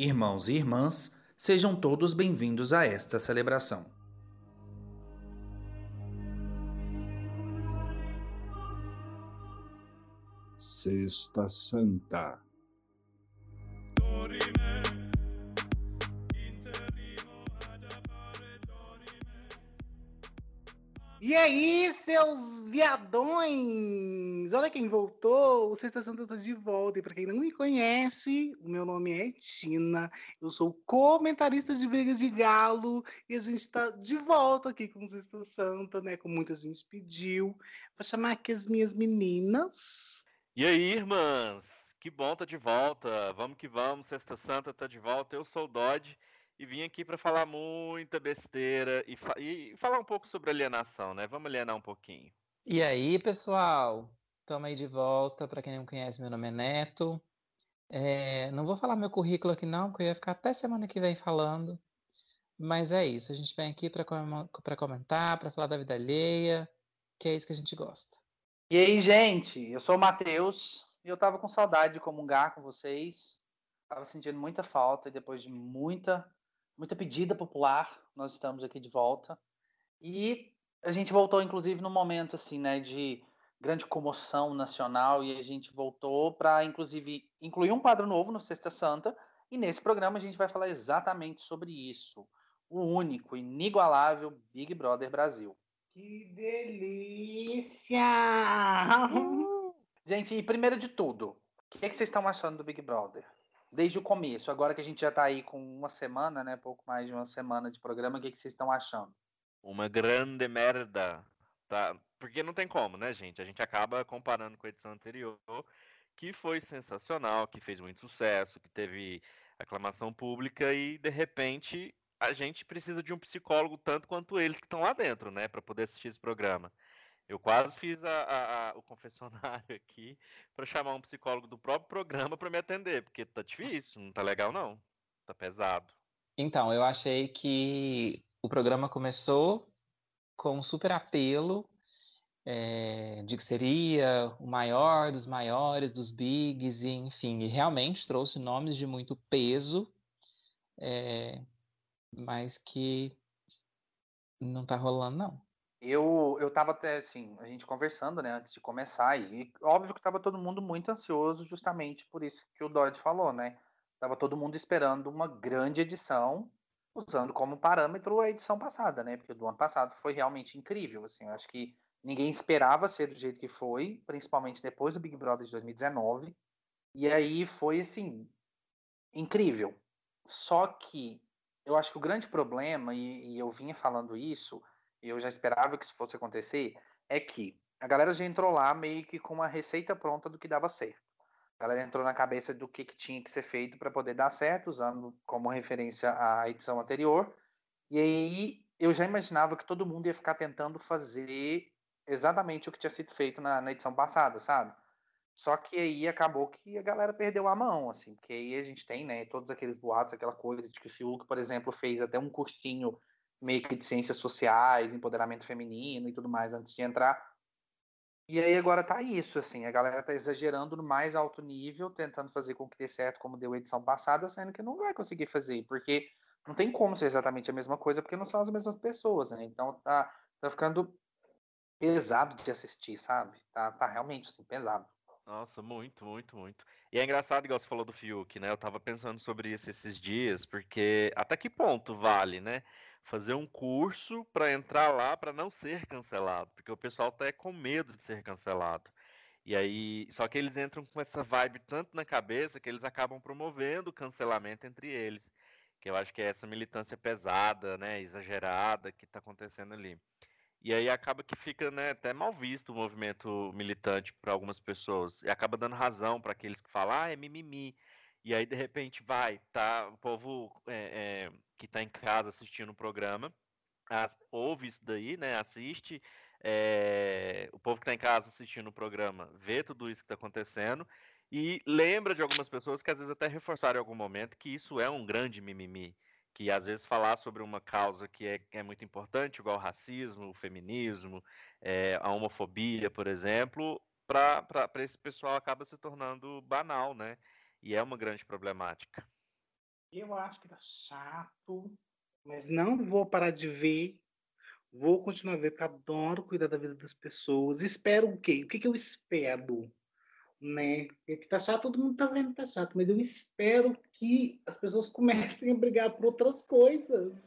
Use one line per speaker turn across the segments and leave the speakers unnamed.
Irmãos e irmãs, sejam todos bem-vindos a esta celebração.
Sexta Santa.
E aí, seus viadões! Olha quem voltou! O Santa tá de volta. E para quem não me conhece, o meu nome é Tina. Eu sou comentarista de Brigas de Galo. E a gente está de volta aqui com o Sexta Santa, né? Como muita gente pediu. Vou chamar aqui as minhas meninas.
E aí, irmãs? Que bom tá de volta. Vamos que vamos. Sexta Santa tá de volta. Eu sou o Dodge e vim aqui para falar muita besteira e, fa e, falar um pouco sobre alienação, né? Vamos alienar um pouquinho.
E aí, pessoal? Estamos aí de volta. Para quem não conhece, meu nome é Neto. É, não vou falar meu currículo aqui não, porque eu ia ficar até semana que vem falando. Mas é isso, a gente vem aqui para comentar, para falar da vida alheia, que é isso que a gente gosta.
E aí, gente, eu sou o Matheus e eu tava com saudade de comungar com vocês. Tava sentindo muita falta e depois de muita muita pedida popular. Nós estamos aqui de volta. E a gente voltou, inclusive, num momento assim, né, de grande comoção nacional e a gente voltou para, inclusive, incluir um quadro novo no Sexta Santa. E nesse programa a gente vai falar exatamente sobre isso. O único, inigualável Big Brother Brasil. Que delícia! Gente, e primeiro de tudo, o que, é que vocês estão achando do Big Brother? Desde o começo. Agora que a gente já está aí com uma semana, né? Pouco mais de uma semana de programa, o que, que vocês estão achando?
Uma grande merda. Tá? Porque não tem como, né, gente? A gente acaba comparando com a edição anterior, que foi sensacional, que fez muito sucesso, que teve aclamação pública e, de repente, a gente precisa de um psicólogo tanto quanto eles que estão lá dentro, né, para poder assistir esse programa. Eu quase fiz a, a, a, o confessionário aqui para chamar um psicólogo do próprio programa para me atender, porque tá difícil, não tá legal não. Tá pesado.
Então, eu achei que o programa começou com um super apelo é, de que seria o maior dos maiores, dos bigs, e, enfim, e realmente trouxe nomes de muito peso, é, mas que não tá rolando, não.
Eu, eu tava até assim, a gente conversando, né, antes de começar, e óbvio que tava todo mundo muito ansioso, justamente por isso que o Dodge falou, né? Tava todo mundo esperando uma grande edição, usando como parâmetro a edição passada, né? Porque do ano passado foi realmente incrível, assim, eu acho que ninguém esperava ser do jeito que foi, principalmente depois do Big Brother de 2019. E aí foi assim, incrível. Só que eu acho que o grande problema, e, e eu vinha falando isso, e eu já esperava que isso fosse acontecer, é que a galera já entrou lá meio que com uma receita pronta do que dava certo. A galera entrou na cabeça do que, que tinha que ser feito para poder dar certo, usando como referência a edição anterior. E aí eu já imaginava que todo mundo ia ficar tentando fazer exatamente o que tinha sido feito na, na edição passada, sabe? Só que aí acabou que a galera perdeu a mão, assim, porque aí a gente tem, né, todos aqueles boatos, aquela coisa de que o Fiuk, por exemplo, fez até um cursinho meio que de ciências sociais, empoderamento feminino e tudo mais antes de entrar. E aí agora tá isso, assim, a galera tá exagerando no mais alto nível, tentando fazer com que dê certo como deu a edição passada, sendo que não vai conseguir fazer, porque não tem como ser exatamente a mesma coisa, porque não são as mesmas pessoas, né? Então tá, tá ficando pesado de assistir, sabe? Tá, tá realmente assim, pesado.
Nossa, muito, muito, muito. E é engraçado, igual você falou do Fiuk, né? Eu tava pensando sobre isso esses dias, porque até que ponto vale, né? Fazer um curso para entrar lá para não ser cancelado, porque o pessoal tá é com medo de ser cancelado. E aí, só que eles entram com essa vibe tanto na cabeça que eles acabam promovendo o cancelamento entre eles, que eu acho que é essa militância pesada, né, exagerada que tá acontecendo ali. E aí acaba que fica né, até mal visto o movimento militante para algumas pessoas. E acaba dando razão para aqueles que falam, ah, é mimimi. E aí, de repente, vai, tá? O povo é, é, que está em casa assistindo o programa, as, ouve isso daí, né? Assiste. É, o povo que está em casa assistindo o programa vê tudo isso que está acontecendo e lembra de algumas pessoas que às vezes até reforçaram em algum momento que isso é um grande mimimi que às vezes falar sobre uma causa que é, é muito importante, igual o racismo, o feminismo, é, a homofobia, por exemplo, para esse pessoal acaba se tornando banal, né? E é uma grande problemática.
Eu acho que tá chato, mas não vou parar de ver. Vou continuar a ver, porque adoro cuidar da vida das pessoas. Espero o quê? O que, que eu espero? Né? Porque que tá chato, todo mundo tá vendo que tá chato, mas eu espero que as pessoas comecem a brigar por outras coisas.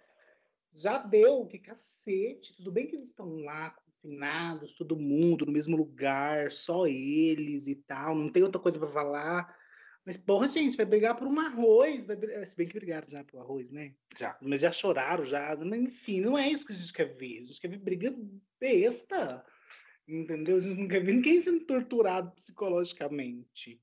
Já deu, que cacete. Tudo bem que eles estão lá confinados, todo mundo no mesmo lugar, só eles e tal, não tem outra coisa para falar. Mas, porra, gente, vai brigar por um arroz. Vai... Se bem que brigaram já por arroz, né? Já. Mas já choraram, já. Mas, enfim, não é isso que a gente quer ver. A gente quer ver briga besta. Entendeu? A gente não quer ver ninguém sendo torturado psicologicamente.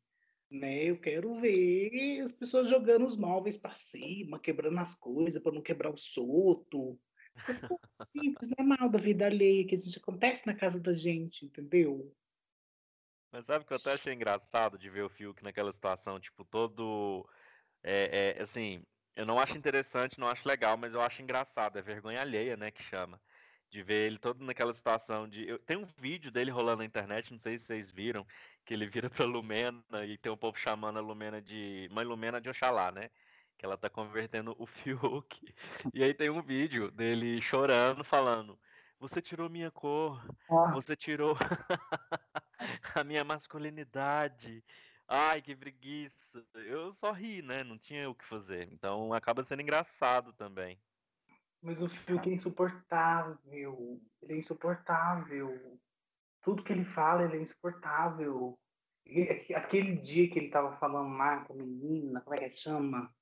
Né? Eu quero ver as pessoas jogando os móveis para cima, quebrando as coisas para não quebrar o soto. Essas coisas simples, normal da vida alheia que a gente acontece na casa da gente, entendeu?
Mas sabe que eu até achei engraçado de ver o Fiuk naquela situação, tipo, todo. É, é, assim, eu não acho interessante, não acho legal, mas eu acho engraçado. É vergonha alheia, né, que chama. De ver ele todo naquela situação de. Eu... Tem um vídeo dele rolando na internet, não sei se vocês viram, que ele vira pra Lumena e tem um povo chamando a Lumena de. Mãe Lumena de Oxalá, né? Que ela tá convertendo o Fiuk. E aí tem um vídeo dele chorando, falando você tirou minha cor, ah. você tirou a minha masculinidade. Ai, que preguiça. Eu só ri, né? Não tinha o que fazer. Então acaba sendo engraçado também.
Mas o Fiuk é insuportável. Ele é insuportável. Tudo que ele fala, ele é insuportável. Aquele dia que ele tava falando lá com a menina, como é que chama?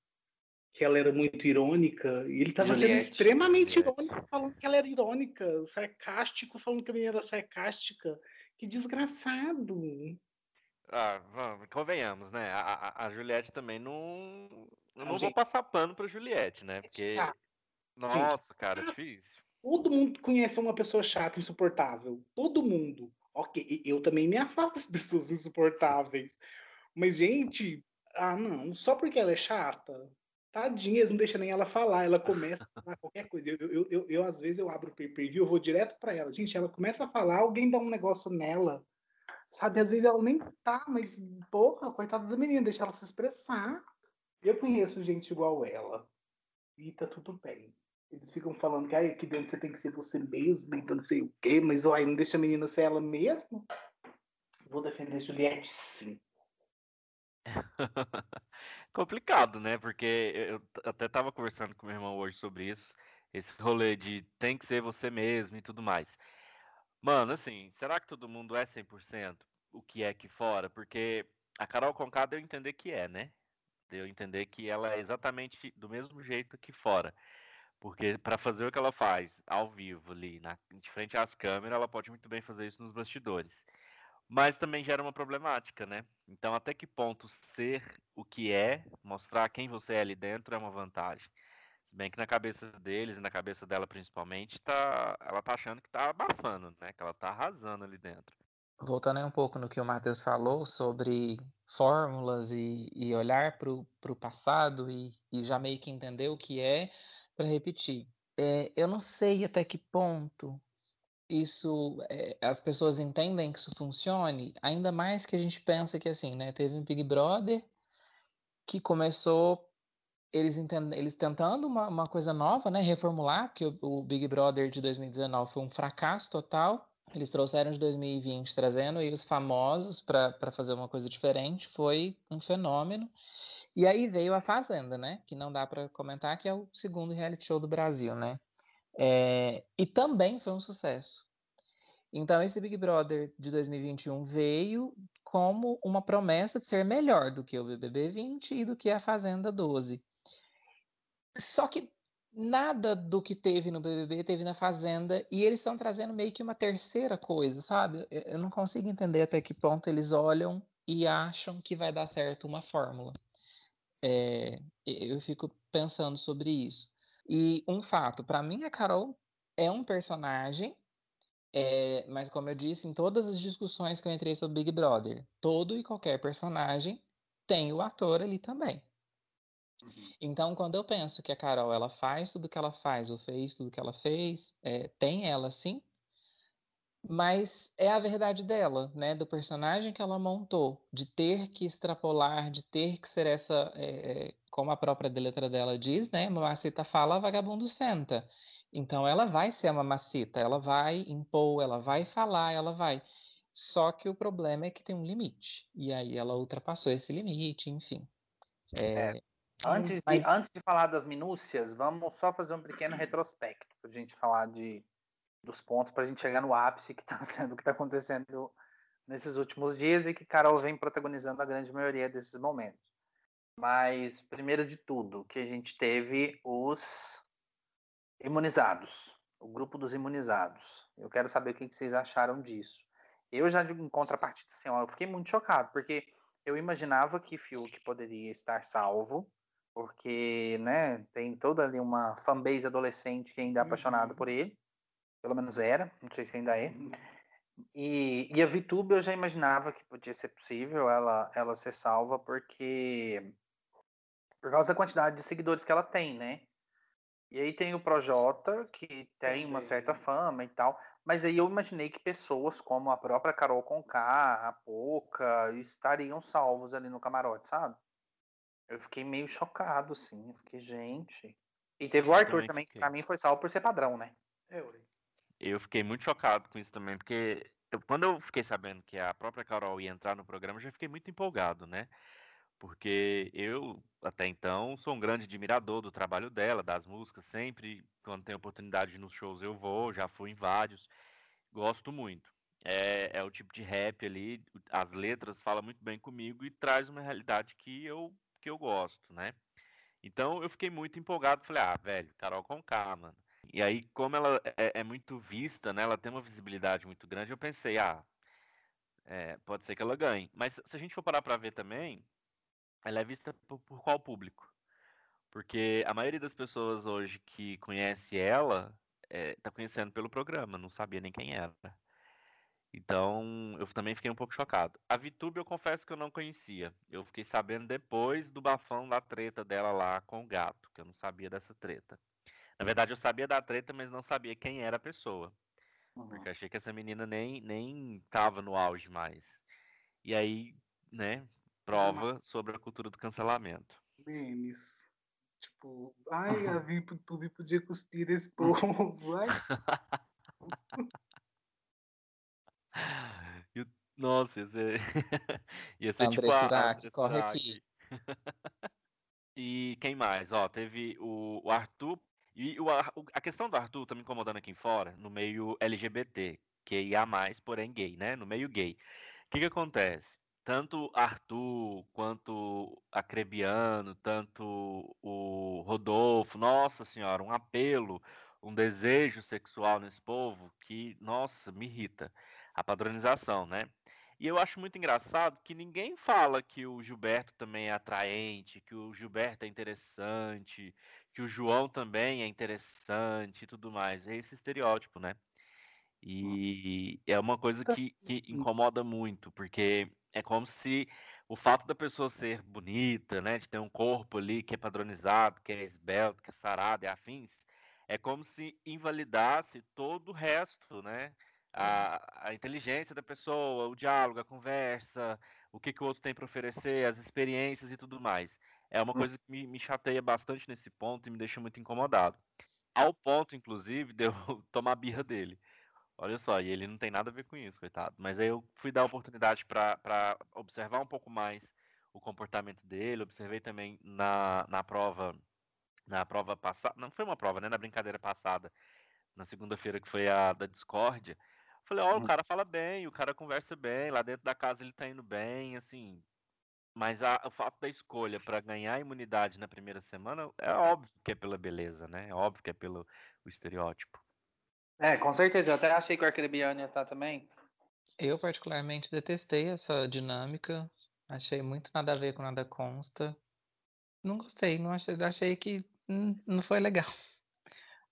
Que ela era muito irônica, e ele estava sendo extremamente Juliette. irônico, falando que ela era irônica, sarcástico, falando que a menina era sarcástica. Que desgraçado.
Ah, vamos, convenhamos, né? A, a, a Juliette também não. Eu não, não vou passar pano pra Juliette, né? Porque. Nossa, gente, cara, é difícil.
Todo mundo conhece uma pessoa chata, insuportável. Todo mundo. Ok, eu também me afasto das pessoas insuportáveis. Mas, gente, ah, não, só porque ela é chata, Tadinha, eles não deixam nem ela falar, ela começa a falar qualquer coisa. Eu, eu, eu, eu às vezes, eu abro o pay-per-view, eu vou direto para ela. Gente, ela começa a falar, alguém dá um negócio nela. Sabe, às vezes ela nem tá, mas, porra, coitada da menina, deixa ela se expressar. Eu conheço gente igual ela. E tá tudo bem. Eles ficam falando que ah, aqui dentro você tem que ser você mesmo, então não sei o quê, mas ó, não deixa a menina ser ela mesma. Vou defender Juliette sim.
Complicado, né? Porque eu até tava conversando com meu irmão hoje sobre isso. Esse rolê de tem que ser você mesmo e tudo mais. Mano, assim, será que todo mundo é 100% o que é aqui fora? Porque a Carol Conká deu entender que é, né? Deu entender que ela é exatamente do mesmo jeito que fora. Porque para fazer o que ela faz ao vivo ali, na, de frente às câmeras, ela pode muito bem fazer isso nos bastidores mas também gera uma problemática, né? Então, até que ponto ser o que é, mostrar quem você é ali dentro é uma vantagem. Se bem que na cabeça deles e na cabeça dela principalmente, tá, ela tá achando que tá abafando, né? Que ela tá arrasando ali dentro.
Voltando aí um pouco no que o Matheus falou sobre fórmulas e, e olhar para o passado e, e já meio que entender o que é, para repetir. É, eu não sei até que ponto isso é, as pessoas entendem que isso funcione, ainda mais que a gente pensa que assim, né, teve um Big Brother que começou eles, eles tentando uma, uma coisa nova, né, reformular, porque o, o, Big Brother de 2019 foi um fracasso total. Eles trouxeram de 2020 trazendo aí os famosos para fazer uma coisa diferente, foi um fenômeno. E aí veio a Fazenda, né, que não dá para comentar que é o segundo reality show do Brasil, né? É, e também foi um sucesso. Então, esse Big Brother de 2021 veio como uma promessa de ser melhor do que o BBB 20 e do que a Fazenda 12. Só que nada do que teve no BBB teve na Fazenda e eles estão trazendo meio que uma terceira coisa, sabe? Eu não consigo entender até que ponto eles olham e acham que vai dar certo uma fórmula. É, eu fico pensando sobre isso. E um fato, para mim a Carol é um personagem, é, mas como eu disse, em todas as discussões que eu entrei sobre Big Brother, todo e qualquer personagem tem o ator ali também. Uhum. Então, quando eu penso que a Carol ela faz tudo que ela faz, ou fez tudo que ela fez, é, tem ela sim, mas é a verdade dela, né? Do personagem que ela montou, de ter que extrapolar, de ter que ser essa, é, como a própria letra dela diz, né? Mamacita fala, vagabundo senta. Então ela vai ser a mamacita, ela vai impor, ela vai falar, ela vai. Só que o problema é que tem um limite. E aí ela ultrapassou esse limite, enfim.
É, é, antes, mas... de, antes de falar das minúcias, vamos só fazer um pequeno retrospecto para a gente falar de, dos pontos para a gente chegar no ápice que está sendo, que está acontecendo nesses últimos dias e que Carol vem protagonizando a grande maioria desses momentos. Mas primeiro de tudo, que a gente teve os imunizados, o grupo dos imunizados. Eu quero saber o que vocês acharam disso. Eu já em contrapartida, assim, ó, eu fiquei muito chocado porque eu imaginava que Fiuk poderia estar salvo, porque, né, tem toda ali uma fanbase adolescente que ainda é apaixonada uhum. por ele. Pelo menos era, não sei se ainda é. Uhum. E, e a VTube eu já imaginava que podia ser possível ela, ela ser salva, porque. Por causa da quantidade de seguidores que ela tem, né? E aí tem o Projota, que tem uma certa fama e tal. Mas aí eu imaginei que pessoas como a própria Carol Conká, a Poca, estariam salvos ali no camarote, sabe? Eu fiquei meio chocado, assim. Eu fiquei, gente. E teve o Arthur também, também que pra mim foi salvo por ser padrão, né?
Eu, eu fiquei muito chocado com isso também, porque eu, quando eu fiquei sabendo que a própria Carol ia entrar no programa, eu já fiquei muito empolgado, né? Porque eu, até então, sou um grande admirador do trabalho dela, das músicas, sempre, quando tem oportunidade nos shows eu vou, já fui em vários, gosto muito. É, é o tipo de rap ali, as letras falam muito bem comigo e traz uma realidade que eu, que eu gosto, né? Então eu fiquei muito empolgado, falei, ah, velho, Carol Conká, mano. E aí, como ela é, é muito vista, né? Ela tem uma visibilidade muito grande, eu pensei, ah, é, pode ser que ela ganhe. Mas se a gente for parar pra ver também, ela é vista por, por qual público? Porque a maioria das pessoas hoje que conhece ela está eh, conhecendo pelo programa, não sabia nem quem era. Então, eu também fiquei um pouco chocado. A VTube eu confesso que eu não conhecia. Eu fiquei sabendo depois do bafão da treta dela lá com o gato, que eu não sabia dessa treta. Na verdade, eu sabia da treta, mas não sabia quem era a pessoa. Uhum. Porque achei que essa menina nem, nem tava no auge mais. E aí, né, prova sobre a cultura do cancelamento.
Memes. Tipo, ai, a VTube podia cuspir esse povo. Ai.
Nossa, ia ser, ia
ser André tipo Surak, a, corre aqui.
e quem mais? Ó, teve o, o Arthur. E o, a questão do Arthur tá me incomodando aqui fora, no meio LGBT, que ia mais, porém gay, né? No meio gay. O que que acontece? tanto Arthur quanto Acrebiano, tanto o Rodolfo, nossa senhora, um apelo, um desejo sexual nesse povo que, nossa, me irrita. A padronização, né? E eu acho muito engraçado que ninguém fala que o Gilberto também é atraente, que o Gilberto é interessante, que o João também é interessante e tudo mais. É esse estereótipo, né? E é uma coisa que, que incomoda muito, porque é como se o fato da pessoa ser bonita, né, de ter um corpo ali que é padronizado, que é esbelto, que é sarado e afins, é como se invalidasse todo o resto, né? A, a inteligência da pessoa, o diálogo, a conversa, o que, que o outro tem para oferecer, as experiências e tudo mais. É uma hum. coisa que me, me chateia bastante nesse ponto e me deixa muito incomodado. Ao ponto, inclusive, de eu tomar birra dele. Olha só, e ele não tem nada a ver com isso, coitado. Mas aí eu fui dar oportunidade para observar um pouco mais o comportamento dele, observei também na, na prova, na prova passada, não foi uma prova, né, na brincadeira passada, na segunda-feira que foi a da discórdia. Falei, ó, oh, o hum. cara fala bem, o cara conversa bem, lá dentro da casa ele tá indo bem, assim. Mas a, o fato da escolha para ganhar imunidade na primeira semana é óbvio que é pela beleza, né? É óbvio que é pelo o estereótipo.
É, com certeza. Eu até achei que o Arcrebiano ia estar tá também.
Eu, particularmente, detestei essa dinâmica. Achei muito nada a ver com nada consta. Não gostei, não achei, achei que hum, não foi legal.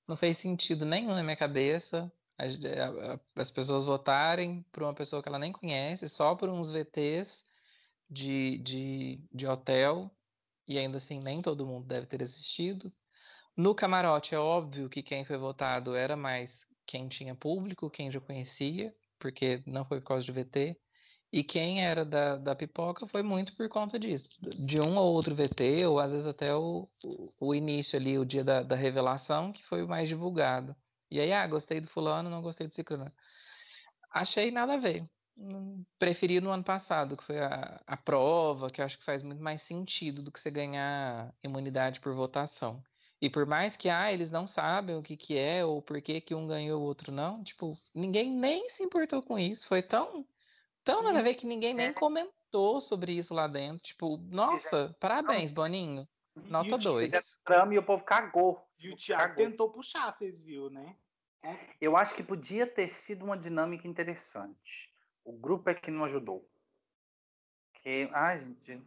Não fez sentido nenhum na minha cabeça as, as pessoas votarem por uma pessoa que ela nem conhece, só por uns VTs de, de, de hotel, e ainda assim nem todo mundo deve ter assistido. No camarote, é óbvio que quem foi votado era mais quem tinha público, quem já conhecia, porque não foi por causa de VT. E quem era da, da pipoca foi muito por conta disso. De um ou outro VT, ou às vezes até o, o, início ali, o dia da, da revelação, que foi o mais divulgado. E aí, ah, gostei do fulano, não gostei do ciclano. Achei nada a ver. Hum, preferi no ano passado, que foi a, a prova, que eu acho que faz muito mais sentido do que você ganhar imunidade por votação. E por mais que ah, eles não sabem o que, que é, ou por que, que um ganhou o outro não, tipo, ninguém nem se importou com isso. Foi tão, tão nada a ver que ninguém nem é. comentou sobre isso lá dentro. Tipo, nossa, parabéns, Boninho. Nota 2.
E o povo cagou.
E o Thiago cagou. tentou puxar, vocês viram, né?
Eu acho que podia ter sido uma dinâmica interessante. O grupo é que não ajudou. Que, ai, gente,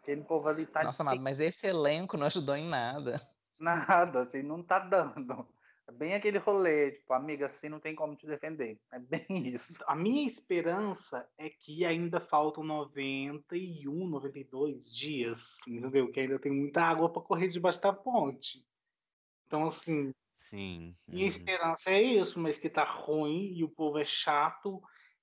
aquele povo ali tá.
Nossa, mano, mas esse elenco não ajudou em nada.
Nada, assim, não tá dando. É bem aquele rolê, tipo, amiga, assim não tem como te defender. É bem isso.
A minha esperança é que ainda faltam 91, 92 dias, entendeu? Que ainda tem muita água para correr debaixo da ponte. Então, assim,
Sim.
Minha uhum. esperança é isso, mas que tá ruim e o povo é chato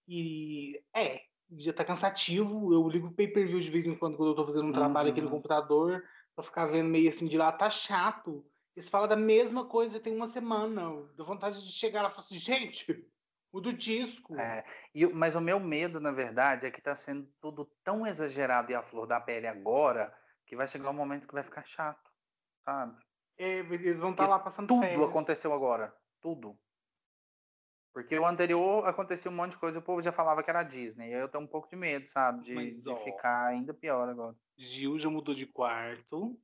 e é, já tá cansativo. Eu ligo o pay-per-view de vez em quando quando eu tô fazendo um trabalho aqui no uhum. computador pra ficar vendo meio assim de lá, tá chato. Eles falam da mesma coisa tem uma semana. Dá vontade de chegar lá e falar assim, gente, o do disco.
É, e, mas o meu medo, na verdade, é que tá sendo tudo tão exagerado e a flor da pele agora que vai chegar um momento que vai ficar chato, sabe?
É, eles vão estar tá lá passando
Tudo
férias.
aconteceu agora. Tudo. Porque o anterior aconteceu um monte de coisa, o povo já falava que era Disney. Eu tenho um pouco de medo, sabe? De, Mas, de ficar ainda pior agora.
Gil já mudou de quarto.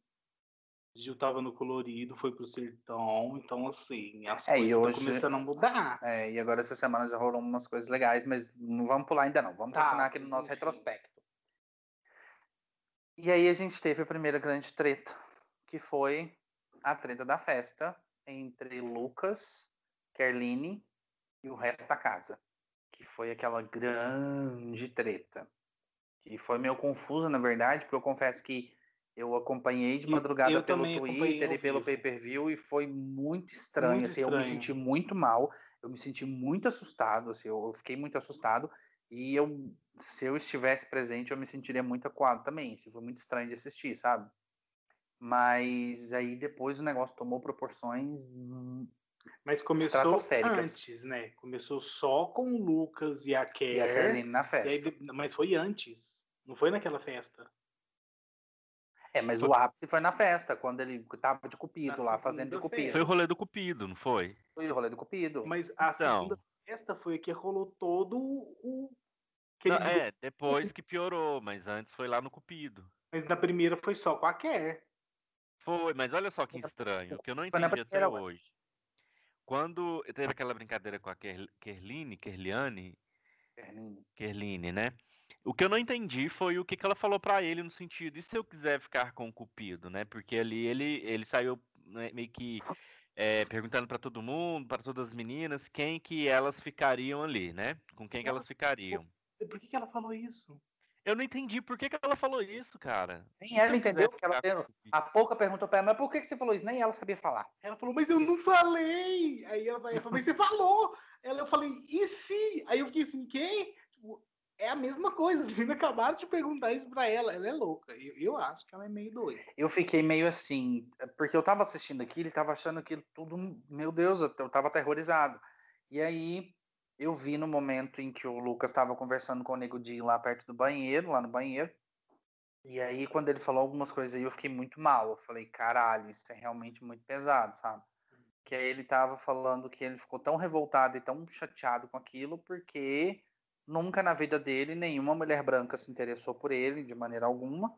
Gil tava no colorido, foi pro sertão. Então, assim, as é, coisas estão começando a mudar.
É, e agora essa semana já rolou umas coisas legais, mas não vamos pular ainda não. Vamos tá, continuar aqui no nosso enfim. retrospecto. E aí a gente teve a primeira grande treta, que foi a treta da festa entre Lucas, Kerline e o resto da casa. Que foi aquela grande treta. Que foi meio confusa, na verdade, porque eu confesso que eu acompanhei de madrugada eu, eu pelo Twitter e pelo pay-per-view e foi muito estranho, muito assim, estranho. eu me senti muito mal, eu me senti muito assustado, assim, eu fiquei muito assustado e eu, se eu estivesse presente, eu me sentiria muito acuado também, assim, foi muito estranho de assistir, sabe? Mas aí depois o negócio tomou proporções.
Mas começou antes, né? Começou só com o Lucas e a Kerr.
E a Caroline na festa.
Aí, mas foi antes. Não foi naquela festa.
É, mas foi... o ápice foi na festa, quando ele tava de cupido na lá, fazendo de cupido.
Foi o rolê do cupido, não foi?
Foi o rolê do cupido.
Mas a então... segunda festa foi a que rolou todo o.
Não, é, depois que piorou, mas antes foi lá no cupido.
Mas na primeira foi só com a Kerr.
Foi, mas olha só que estranho, que eu não entendi até hoje. Quando teve aquela brincadeira com a Kerline, Kerliane, Kerline, né? O que eu não entendi foi o que, que ela falou para ele no sentido, e se eu quiser ficar com o Cupido, né? Porque ali ele, ele saiu né, meio que é, perguntando para todo mundo, para todas as meninas, quem que elas ficariam ali, né? Com quem que elas ficariam.
Por que, que ela falou isso?
Eu não entendi por que, que ela falou isso, cara.
Nem ela entendeu, porque ela a pouca perguntou pra ela, mas por que, que você falou isso? Nem ela sabia falar.
Ela falou, mas eu não falei. Aí ela falou, mas você falou. Ela, eu falei, e se? Aí eu fiquei assim, quem? Tipo, é a mesma coisa. Os meninos acabaram de perguntar isso pra ela. Ela é louca. Eu, eu acho que ela é meio doida.
Eu fiquei meio assim, porque eu tava assistindo aqui, ele tava achando aquilo tudo, meu Deus, eu tava aterrorizado. E aí eu vi no momento em que o Lucas estava conversando com o Nego Di lá perto do banheiro, lá no banheiro. E aí, quando ele falou algumas coisas aí, eu fiquei muito mal. Eu falei, caralho, isso é realmente muito pesado, sabe? Que aí ele tava falando que ele ficou tão revoltado e tão chateado com aquilo, porque nunca na vida dele nenhuma mulher branca se interessou por ele, de maneira alguma.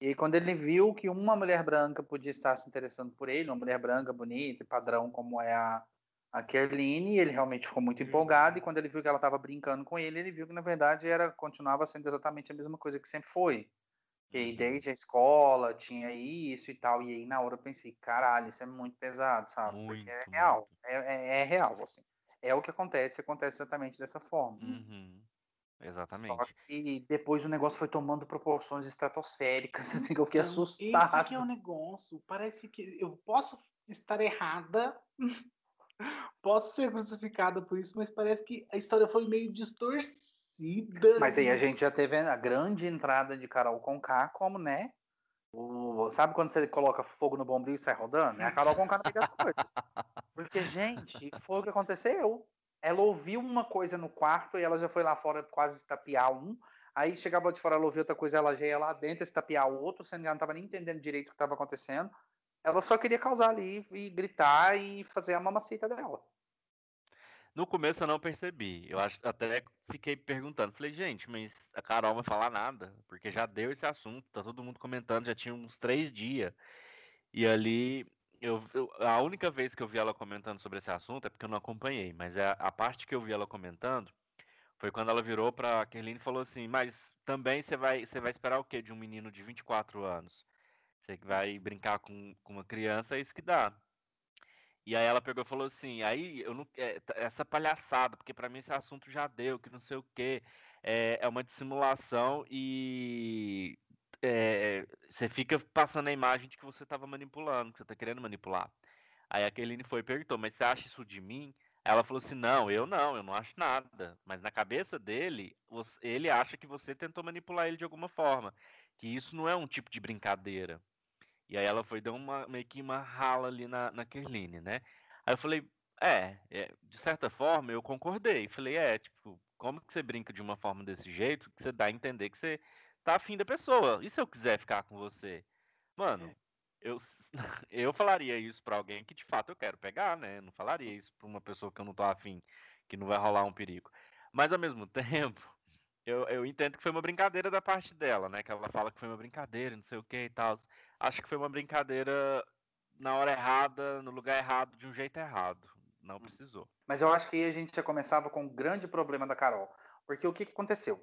E aí, quando ele viu que uma mulher branca podia estar se interessando por ele, uma mulher branca, bonita, padrão, como é a, a Kerline, ele realmente ficou muito empolgado, e quando ele viu que ela estava brincando com ele, ele viu que na verdade era continuava sendo exatamente a mesma coisa que sempre foi. Que aí, uhum. desde a escola tinha isso e tal, e aí na hora eu pensei, caralho, isso é muito pesado, sabe? Muito, Porque é real, é, é, é, real, assim. É o que acontece, acontece exatamente dessa forma.
Uhum. Exatamente.
Só que depois o negócio foi tomando proporções estratosféricas, assim, que eu fiquei então, assustado.
Esse que é o negócio. Parece que eu posso estar errada, Posso ser crucificada por isso, mas parece que a história foi meio distorcida.
Mas aí a gente já teve a grande entrada de Carol Conká, como, né? O, sabe quando você coloca fogo no bombril e sai rodando? É a Carol Conká não as coisas. Porque, gente, foi o que aconteceu. Ela ouviu uma coisa no quarto e ela já foi lá fora quase estapear um. Aí chegava de fora, ela ouviu outra coisa, ela já ia lá dentro estapear o outro, sendo que ela não estava nem entendendo direito o que estava acontecendo. Ela só queria causar ali e gritar e fazer a mamacita dela.
No começo eu não percebi. Eu até fiquei perguntando. Falei, gente, mas a Carol vai falar nada, porque já deu esse assunto, tá todo mundo comentando, já tinha uns três dias. E ali, eu, eu, a única vez que eu vi ela comentando sobre esse assunto é porque eu não acompanhei, mas é a parte que eu vi ela comentando foi quando ela virou pra Kerline e falou assim: Mas também você vai, você vai esperar o quê de um menino de 24 anos? Você vai brincar com, com uma criança, é isso que dá. E aí ela pegou e falou assim, aí eu não, é, essa palhaçada, porque para mim esse assunto já deu, que não sei o quê, é, é uma dissimulação e é, você fica passando a imagem de que você estava manipulando, que você está querendo manipular. Aí a Keline foi e perguntou, mas você acha isso de mim? Ela falou assim, não, eu não, eu não acho nada. Mas na cabeça dele, ele acha que você tentou manipular ele de alguma forma. Que isso não é um tipo de brincadeira. E aí ela foi dar uma, meio que uma rala ali na, na Kerline, né? Aí eu falei, é, é, de certa forma eu concordei. Falei, é, tipo, como que você brinca de uma forma desse jeito que você dá a entender que você tá afim da pessoa? E se eu quiser ficar com você? Mano, é. eu, eu falaria isso para alguém que de fato eu quero pegar, né? Eu não falaria isso pra uma pessoa que eu não tô afim, que não vai rolar um perigo. Mas ao mesmo tempo, eu, eu entendo que foi uma brincadeira da parte dela, né? Que ela fala que foi uma brincadeira, não sei o que e tal acho que foi uma brincadeira na hora errada, no lugar errado, de um jeito errado. Não precisou.
Mas eu acho que aí a gente já começava com um grande problema da Carol. Porque o que, que aconteceu?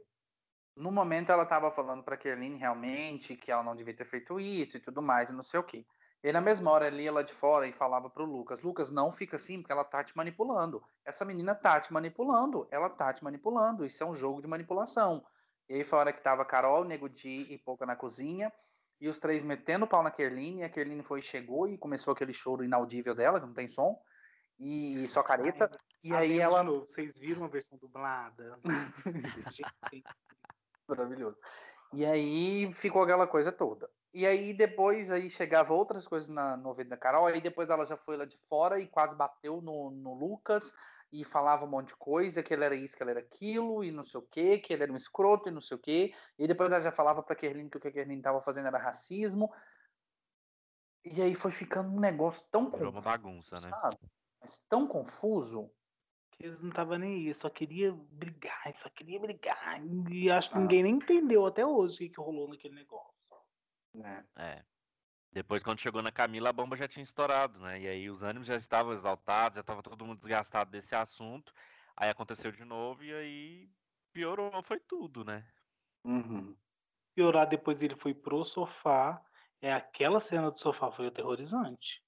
No momento ela estava falando para Kerline realmente que ela não devia ter feito isso e tudo mais e não sei o quê. E na mesma hora ali ela de fora e falava pro Lucas, Lucas, não fica assim porque ela tá te manipulando. Essa menina tá te manipulando, ela tá te manipulando. Isso é um jogo de manipulação. E aí foi a hora que tava Carol, Nego Di e Pouca na cozinha e os três metendo o pau na Kerline, e a Kerline foi chegou e começou aquele choro inaudível dela, que não tem som, e só careta. E aí ela.
Novo, vocês viram a versão dublada?
Maravilhoso. E aí ficou aquela coisa toda. E aí depois aí chegava outras coisas na, no ouvido da Carol, aí depois ela já foi lá de fora e quase bateu no, no Lucas, e falava um monte de coisa, que ele era isso, que ele era aquilo, e não sei o que, que ele era um escroto e não sei o que. E depois ela já falava pra Kerline que o que a Kerline tava fazendo era racismo. E aí foi ficando um negócio tão
confuso. uma bagunça, né?
Sabe? Mas tão confuso.
Que eles não estavam nem aí, só queria brigar, só queria brigar. E acho que ah. ninguém nem entendeu até hoje o que, que rolou naquele negócio.
É. é. Depois, quando chegou na Camila, a bomba já tinha estourado, né? E aí os ânimos já estavam exaltados, já estava todo mundo desgastado desse assunto. Aí aconteceu de novo e aí piorou, foi tudo, né?
Uhum.
Piorar depois ele foi pro sofá. É aquela cena do sofá foi aterrorizante.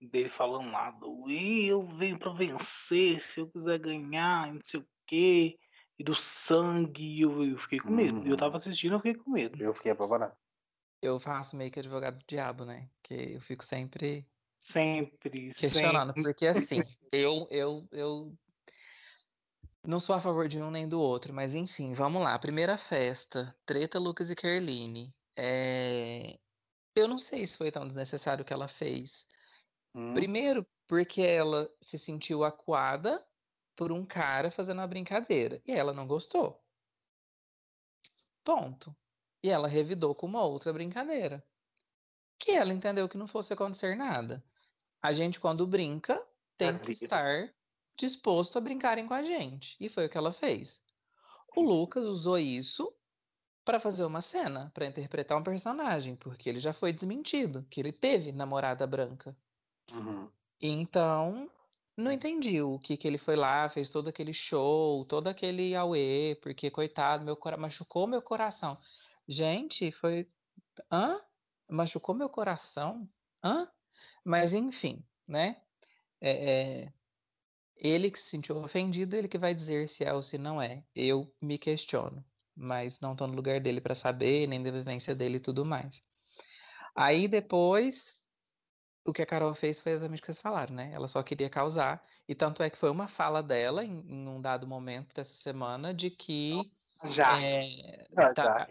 Dele falando lá do eu venho para vencer, se eu quiser ganhar, não sei o quê. E do sangue, eu, eu fiquei com medo. Uhum. Eu tava assistindo, eu fiquei com medo.
Eu fiquei apavorado
eu faço meio que advogado do diabo, né? Que eu fico sempre
sempre
questionando, sempre. porque assim, eu eu eu não sou a favor de um nem do outro, mas enfim, vamos lá. Primeira festa, treta Lucas e Kerline. É... Eu não sei se foi tão desnecessário o que ela fez. Hum. Primeiro, porque ela se sentiu acuada por um cara fazendo uma brincadeira e ela não gostou. Ponto. E ela revidou com uma outra brincadeira. Que ela entendeu que não fosse acontecer nada. A gente, quando brinca, tem que estar disposto a brincarem com a gente. E foi o que ela fez. O Lucas usou isso para fazer uma cena, para interpretar um personagem, porque ele já foi desmentido, que ele teve namorada branca.
Uhum.
Então, não entendi o que que ele foi lá, fez todo aquele show, todo aquele auê, porque coitado, meu cora machucou meu coração. Gente, foi. Hã? Machucou meu coração? Hã? Mas enfim, né? É, é... Ele que se sentiu ofendido, ele que vai dizer se é ou se não é. Eu me questiono, mas não estou no lugar dele para saber, nem da vivência dele e tudo mais. Aí depois o que a Carol fez foi exatamente o que vocês falaram, né? Ela só queria causar. E tanto é que foi uma fala dela em, em um dado momento dessa semana de que
Já.
é,
Ah,
tá-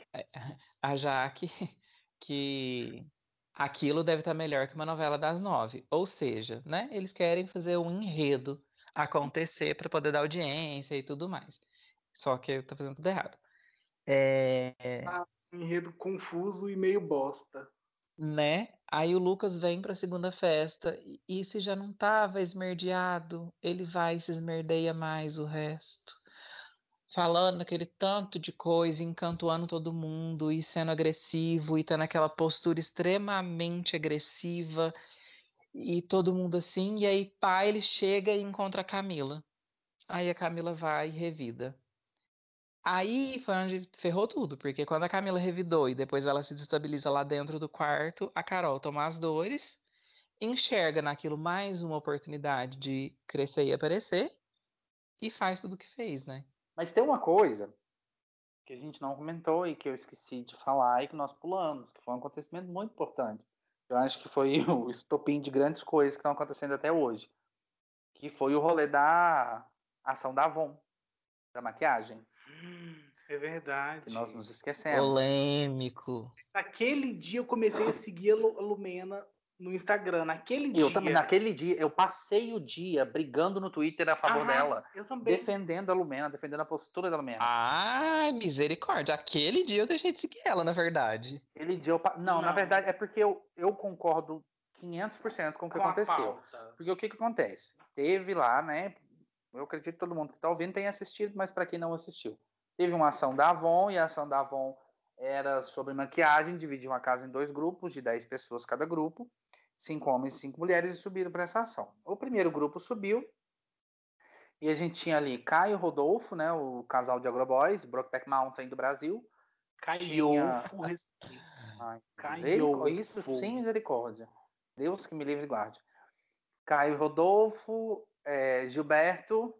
a Jaque que aquilo deve estar melhor que uma novela das nove. Ou seja, né? Eles querem fazer um enredo acontecer para poder dar audiência e tudo mais. Só que tá fazendo tudo errado. É,
Um enredo confuso e meio bosta.
né? Aí o Lucas vem para a segunda festa e, e se já não tava esmerdeado, ele vai e se esmerdeia mais o resto. Falando aquele tanto de coisa, encantuando todo mundo e sendo agressivo e tendo aquela postura extremamente agressiva e todo mundo assim. E aí, pá, ele chega e encontra a Camila. Aí a Camila vai e revida. Aí foi onde ferrou tudo, porque quando a Camila revidou e depois ela se destabiliza lá dentro do quarto, a Carol toma as dores, enxerga naquilo mais uma oportunidade de crescer e aparecer e faz tudo o que fez, né?
Mas tem uma coisa que a gente não comentou e que eu esqueci de falar e que nós pulamos, que foi um acontecimento muito importante. Eu acho que foi o estopim de grandes coisas que estão acontecendo até hoje. Que foi o rolê da ação da Avon, da maquiagem,
É verdade.
que nós nos esquecemos.
Polêmico.
Naquele dia eu comecei a seguir a Lumena no Instagram. Naquele
E
dia.
eu também, naquele dia, eu passei o dia brigando no Twitter a favor
Aham,
dela,
Eu também.
defendendo a Lumena, defendendo a postura da Lumena.
Ai, misericórdia. Aquele dia eu deixei de seguir ela, na verdade.
Aquele dia eu. pa- Não, na
Não.
verdade, é porque eu, eu concordo 500% com o que
com a
aconteceu.
pauta.
Porque o que, que acontece? Teve lá, né? Eu acredito que todo mundo que está ouvindo tenha assistido, mas para quem não assistiu, teve uma ação da Avon e a ação da Avon era sobre maquiagem, dividiam a casa em dois grupos de 10 pessoas cada grupo, cinco homens e cinco mulheres, e subiram para essa ação. O primeiro grupo subiu e a gente tinha ali Caio e Rodolfo, né? O casal de agroboys, Brokeback Mountain do Brasil. Tinha-
Caiofo, respeito.
Ai,
Caio
Isso sem misericórdia. Deus que me livre e guarde. Caio Rodolfo, eh, Gilberto.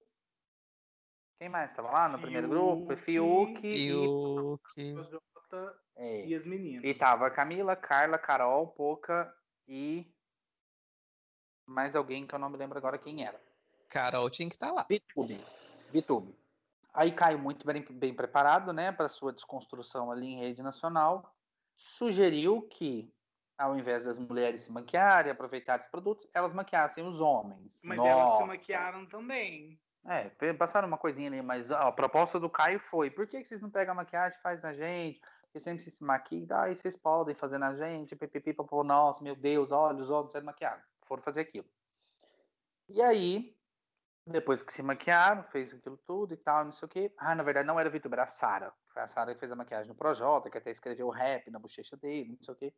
Quem mais estava lá no primeiro grupo?
Fiuk.
Fiuk. E,
Projota
é,
e as meninas.
e tava Camila, Carla, Carol, Poca e mais alguém que eu não me lembro agora quem era.
Carol tinha que estar lá.
Vitube. Vitube. Aí Caio, muito bem, bem preparado, né, para sua desconstrução ali em rede nacional, sugeriu que, ao invés das mulheres se maquiarem, aproveitarem os produtos, elas maquiassem os homens.
Mas elas se
Nossa!
maquiaram também.
É, passaram uma coisinha ali, mas ó, a proposta do Caio foi: por que, que vocês não pegam a maquiagem e faz na gente? Porque sempre se maquiam, aí vocês podem fazer na gente, pipipi, papô, nossa, meu Deus, olha, os homens saem maquiados. Foram fazer aquilo. E aí, depois que se maquiaram, fez aquilo tudo e tal, não sei o quê. Ah, na verdade, não era a Vitor, era a Sara. Foi a Sara que fez a maquiagem no Projota, que até escreveu o rap na bochecha dele, não sei o quê.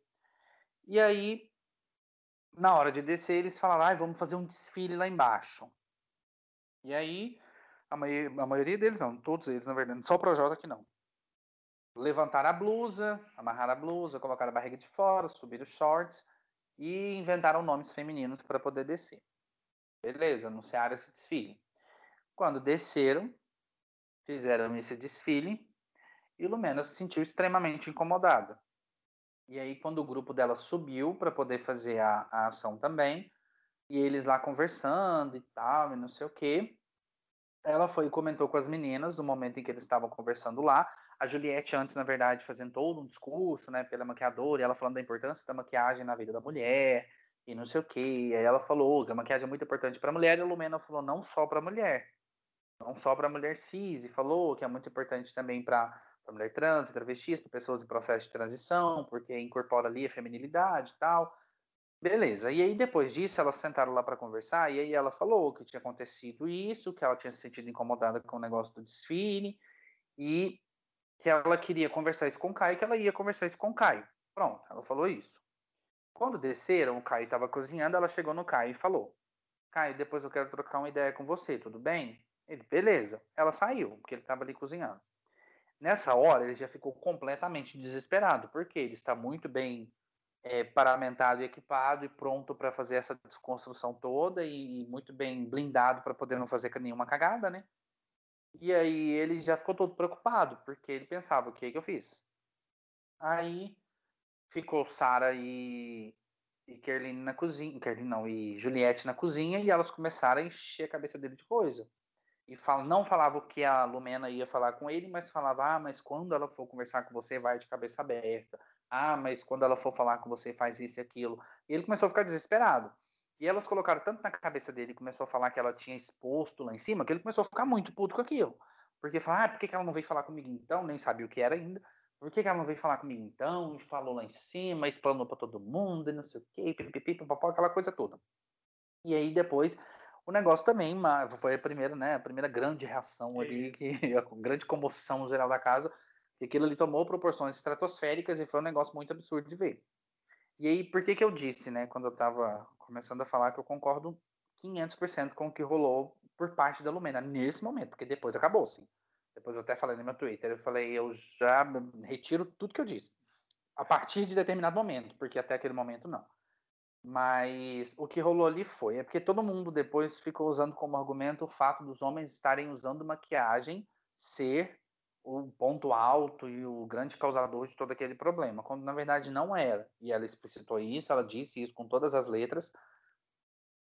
E aí, na hora de descer, eles falaram: ah, vamos fazer um desfile lá embaixo. E aí, a, mai- a maioria deles, não, todos eles, na verdade, só o Projota que não. Levantaram a blusa, amarraram a blusa, colocaram a barriga de fora, subiram os shorts e inventaram nomes femininos para poder descer. Beleza, anunciaram esse desfile. Quando desceram, fizeram esse desfile e Lumena se sentiu extremamente incomodada. E aí, quando o grupo dela subiu para poder fazer a, a ação também, e eles lá conversando e tal, e não sei o quê. Ela foi e comentou com as meninas no momento em que eles estavam conversando lá. A Juliette, antes, na verdade, fazendo todo um discurso, né, pela maquiadora, e ela falando da importância da maquiagem na vida da mulher, e não sei o quê. E aí ela falou que a maquiagem é muito importante para a mulher, e a Lumena falou não só para a mulher, não só para a mulher cis, e falou que é muito importante também para mulher trans, travestis, para pessoas em processo de transição, porque incorpora ali a feminilidade e tal. Beleza. E aí, depois disso, elas sentaram lá para conversar. E aí, ela falou que tinha acontecido isso, que ela tinha se sentido incomodada com o negócio do desfile e que ela queria conversar isso com o Caio, que ela ia conversar isso com o Caio. Pronto, ela falou isso. Quando desceram, o Caio estava cozinhando, ela chegou no Caio e falou: Caio, depois eu quero trocar uma ideia com você, tudo bem? Ele, beleza. Ela saiu, porque ele estava ali cozinhando. Nessa hora, ele já ficou completamente desesperado, porque ele está muito bem é, paramentado e equipado e pronto para fazer essa desconstrução toda e muito bem blindado para poder não fazer nenhuma cagada, né? E aí ele já ficou todo preocupado, porque ele pensava, o que, que eu fiz? Aí ficou Sara e, e Kerline na cozinha, Kerline não, e Juliette na cozinha, e elas começaram a encher a cabeça dele de coisa. E não falava o que a Lumena ia falar com ele, mas falava, ah, mas quando ela for conversar com você, vai de cabeça aberta. Ah, mas quando ela for falar com você, faz isso e aquilo. E ele começou a ficar desesperado. E elas colocaram tanto na cabeça dele, começou a falar que ela tinha exposto lá em cima, que ele começou a ficar muito puto com aquilo. Porque falar, ah, por que ela não veio falar comigo então? Nem sabia o que era ainda. Por que ela não veio falar comigo então? E falou lá em cima, explanou para todo mundo, e não sei o quê, pipipi, papapá, aquela coisa toda. E aí depois o negócio também foi a primeira, né, a primeira grande reação ali, que a grande comoção geral da casa, que aquilo ali tomou proporções estratosféricas e foi um negócio muito absurdo de ver. E aí, por que que eu disse, né, quando eu estava começando a falar que eu concordo 500% com o que rolou por parte da Lumena nesse momento, porque depois acabou, sim. Depois eu até falei no meu Twitter, eu falei, eu já retiro tudo que eu disse. A partir de determinado momento, porque até aquele momento não. Mas o que rolou ali foi, é porque todo mundo depois ficou usando como argumento o fato dos homens estarem usando maquiagem ser o ponto alto e o grande causador de todo aquele problema, quando na verdade não era. E ela explicitou isso, ela disse isso com todas as letras,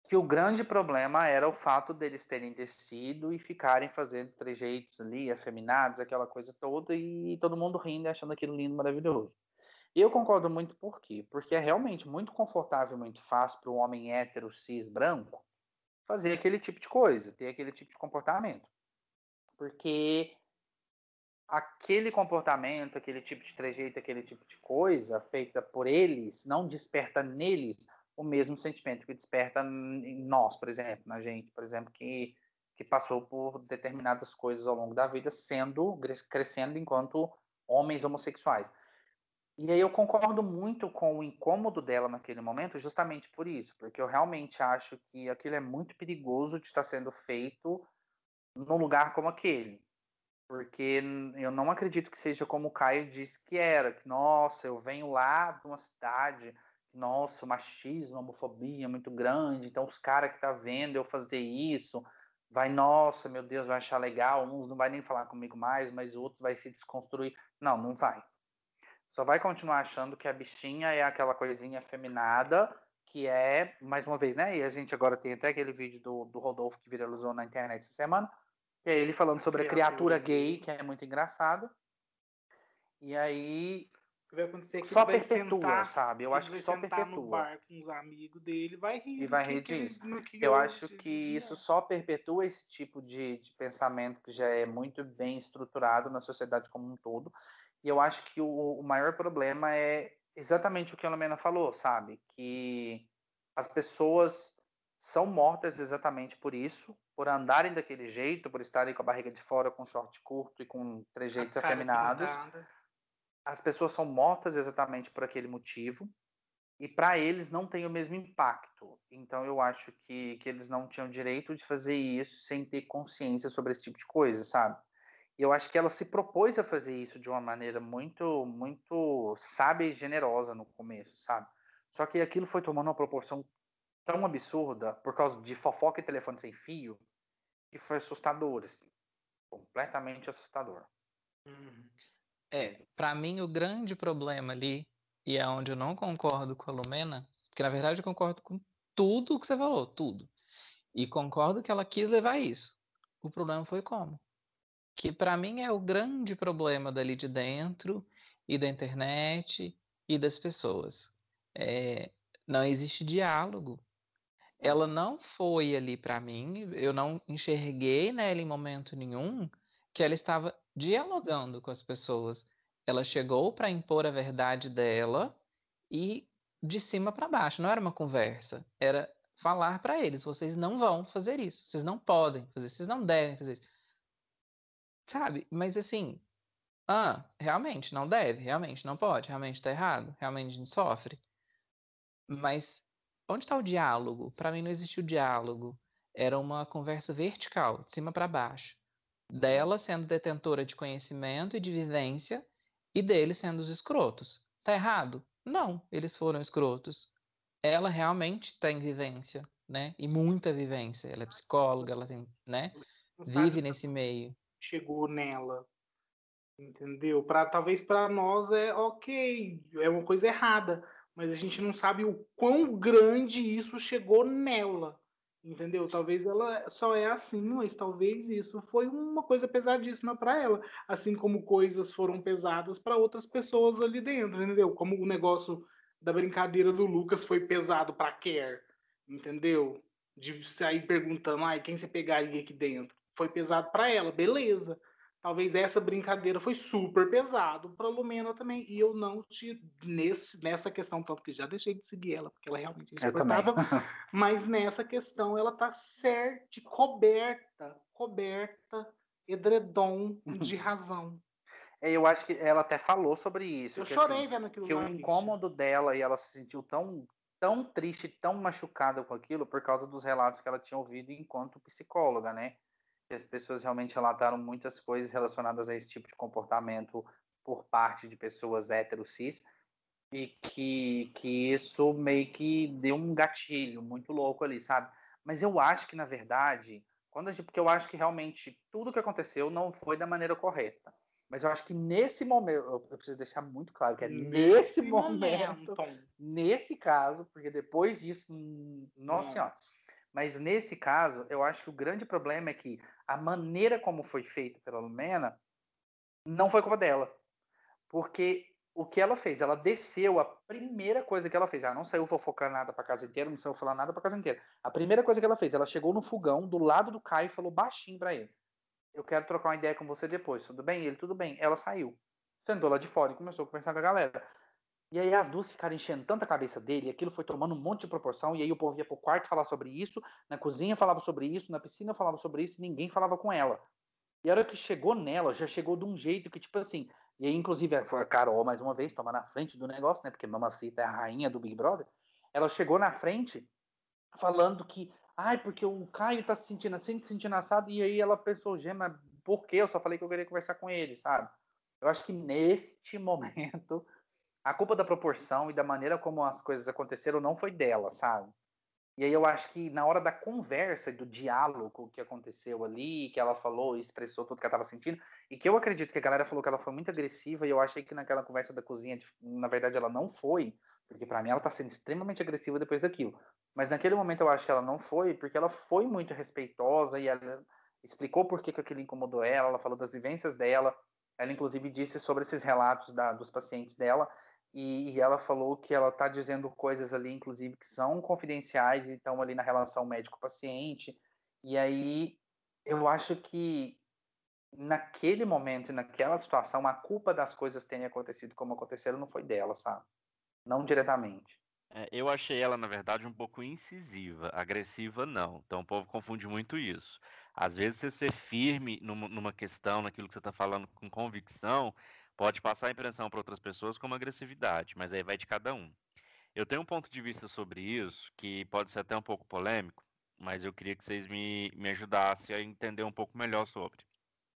que o grande problema era o fato deles terem descido e ficarem fazendo trejeitos ali, afeminados, aquela coisa toda, e todo mundo rindo achando aquilo lindo, maravilhoso. E eu concordo muito por quê? Porque é realmente muito confortável, muito fácil para um homem hétero, cis, branco, fazer aquele tipo de coisa, ter aquele tipo de comportamento. Porque aquele comportamento, aquele tipo de trejeito, aquele tipo de coisa feita por eles, não desperta neles o mesmo sentimento que desperta em nós, por exemplo, na gente, por exemplo, que, que passou por determinadas coisas ao longo da vida, sendo, crescendo enquanto homens homossexuais. E aí eu concordo muito com o incômodo dela naquele momento, justamente por isso, porque eu realmente acho que aquilo é muito perigoso de estar sendo feito num lugar como aquele. Porque eu não acredito que seja como o Caio disse que era, que nossa, eu venho lá de uma cidade, nossa, o machismo, a homofobia é muito grande, então os caras que tá vendo eu fazer isso, vai, nossa, meu Deus, vai achar legal, uns não vai nem falar comigo mais, mas outros vai se desconstruir. Não, não vai só vai continuar achando que a bichinha é aquela coisinha feminada, que é, mais uma vez, né? E a gente agora tem até aquele vídeo do, do Rodolfo que viralizou na internet essa semana, que é ele falando sobre a criatura gay, que é muito engraçado. E aí.
Vai acontecer que
só perpetua, sentar,
sabe?
Eu acho que só perpetua.
no bar com os amigos dele, vai rir.
E vai rir disso. eu acho que isso só perpetua esse tipo de, de pensamento que já é muito bem estruturado na sociedade como um todo e eu acho que o, o maior problema é exatamente o que a Lumena falou, sabe? Que as pessoas são mortas exatamente por isso, por andarem daquele jeito, por estarem com a barriga de fora, com short curto e com trejeitos afeminados. As pessoas são mortas exatamente por aquele motivo e para eles não tem o mesmo impacto. Então eu acho que, que eles não tinham direito de fazer isso sem ter consciência sobre esse tipo de coisa, sabe? E eu acho que ela se propôs a fazer isso de uma maneira muito, muito sábia e generosa no começo, sabe? Só que aquilo foi tomando uma proporção tão absurda por causa de fofoca e telefone sem fio que foi assustador, assim. Completamente assustador.
Uhum. É, para mim o grande problema ali, e é onde eu não concordo com a Lumena, porque na verdade eu concordo com tudo que você falou, tudo. E concordo que ela quis levar isso. O problema foi como que para mim é o grande problema dali de dentro e da internet e das pessoas. É, não existe diálogo. Ela não foi ali para mim, eu não enxerguei nela em momento nenhum que ela estava dialogando com as pessoas. Ela chegou para impor a verdade dela e de cima para baixo, não era uma conversa, era falar para eles: vocês não vão fazer isso, vocês não podem fazer, vocês não devem fazer isso. Sabe? Mas assim, ah, realmente não deve, realmente não pode, realmente tá errado, realmente a gente sofre. Mas onde está o diálogo? Para mim não existiu diálogo. Era uma conversa vertical, de cima para baixo. Dela sendo detentora de conhecimento e de vivência e deles sendo os escrotos. Tá errado? Não, eles foram escrotos. Ela realmente tem vivência, né? E muita vivência. Ela é psicóloga, ela tem, né? Vive nesse meio
chegou nela. Entendeu? Para talvez para nós é ok, é uma coisa errada, mas a gente não sabe o quão grande isso chegou nela. Entendeu? Talvez ela só é assim, mas talvez isso foi uma coisa pesadíssima para ela, assim como coisas foram pesadas para outras pessoas ali dentro, entendeu? Como o negócio da brincadeira do Lucas foi pesado para Care, entendeu? De sair perguntando, ai, quem você pegaria aqui dentro? Foi pesado para ela, beleza talvez essa brincadeira foi super pesado para Lumena também. E eu não te nesse, nessa questão, tanto que já deixei de seguir ela, porque ela realmente é insuportável. Mas nessa questão ela tá certa, coberta, coberta, edredom de razão.
É, eu acho que ela até falou sobre isso.
Eu
que,
chorei
assim,
vendo aquilo.
Que o incômodo dela e ela se sentiu tão, tão triste, tão machucada com aquilo por causa dos relatos que ela tinha ouvido enquanto psicóloga, né? As pessoas realmente relataram muitas coisas relacionadas a esse tipo de comportamento por parte de pessoas hétero cis e que, que isso meio que deu um gatilho muito louco ali, sabe? Mas eu acho que, na verdade, quando gente, porque eu acho que realmente tudo que aconteceu não foi da maneira correta. Mas eu acho que nesse momento, eu preciso deixar muito claro que é nesse, nesse momento, momento, nesse caso, porque depois disso, nossa senhora, mas nesse caso, eu acho que o grande problema é que a maneira como foi feita pela Lumena não foi culpa dela. Porque o que ela fez? Ela desceu, a primeira coisa que ela fez, ela não saiu fofocar nada para casa inteira, não saiu falar nada para casa inteira. A primeira coisa que ela fez, ela chegou no fogão do lado do Caio e falou baixinho para ele: Eu quero trocar uma ideia com você depois, tudo bem? Ele, tudo bem. Ela saiu, sentou lá de fora e começou a conversar com a galera. E aí as duas ficaram enchendo tanta cabeça dele, e aquilo foi tomando um monte de proporção, e aí o povo ia pro quarto falar sobre isso, na cozinha falava sobre isso, na piscina falava sobre isso, e ninguém falava com ela. E a hora que chegou nela, já chegou de um jeito que, tipo assim, e aí, inclusive, foi a Carol, mais uma vez, toma na frente do negócio, né? Porque Mamacita é a rainha do Big Brother. Ela chegou na frente falando que, ai, porque o Caio tá se sentindo assim, se sentindo assado, e aí ela pensou, Gema, por quê? Eu só falei que eu queria conversar com ele, sabe? Eu acho que neste momento a culpa da proporção e da maneira como as coisas aconteceram não foi dela, sabe? E aí eu acho que na hora da conversa e do diálogo que aconteceu ali, que ela falou e expressou tudo que ela estava sentindo, e que eu acredito que a galera falou que ela foi muito agressiva, e eu achei que naquela conversa da cozinha, na verdade ela não foi, porque para mim ela tá sendo extremamente agressiva depois daquilo. Mas naquele momento eu acho que ela não foi, porque ela foi muito respeitosa e ela explicou por que, que aquilo incomodou ela, ela falou das vivências dela, ela inclusive disse sobre esses relatos da, dos pacientes dela, e, e, ela falou que ela está dizendo coisas ali, inclusive, que são confidenciais e estão ali na relação médico-paciente. E aí eu acho que naquele momento, naquela situação, a culpa das coisas terem acontecido como aconteceram não foi dela, sabe? Não diretamente.
É, eu achei ela, na verdade, um pouco incisiva, agressiva não. Então o povo confunde muito isso. Às vezes você ser firme numa, numa questão, naquilo que você está falando com convicção, Pode passar a impressão para outras pessoas como agressividade, mas aí vai de cada um. Eu tenho um ponto de vista sobre isso que pode ser até um pouco polêmico, mas eu queria que vocês me, me ajudassem a entender um pouco melhor sobre.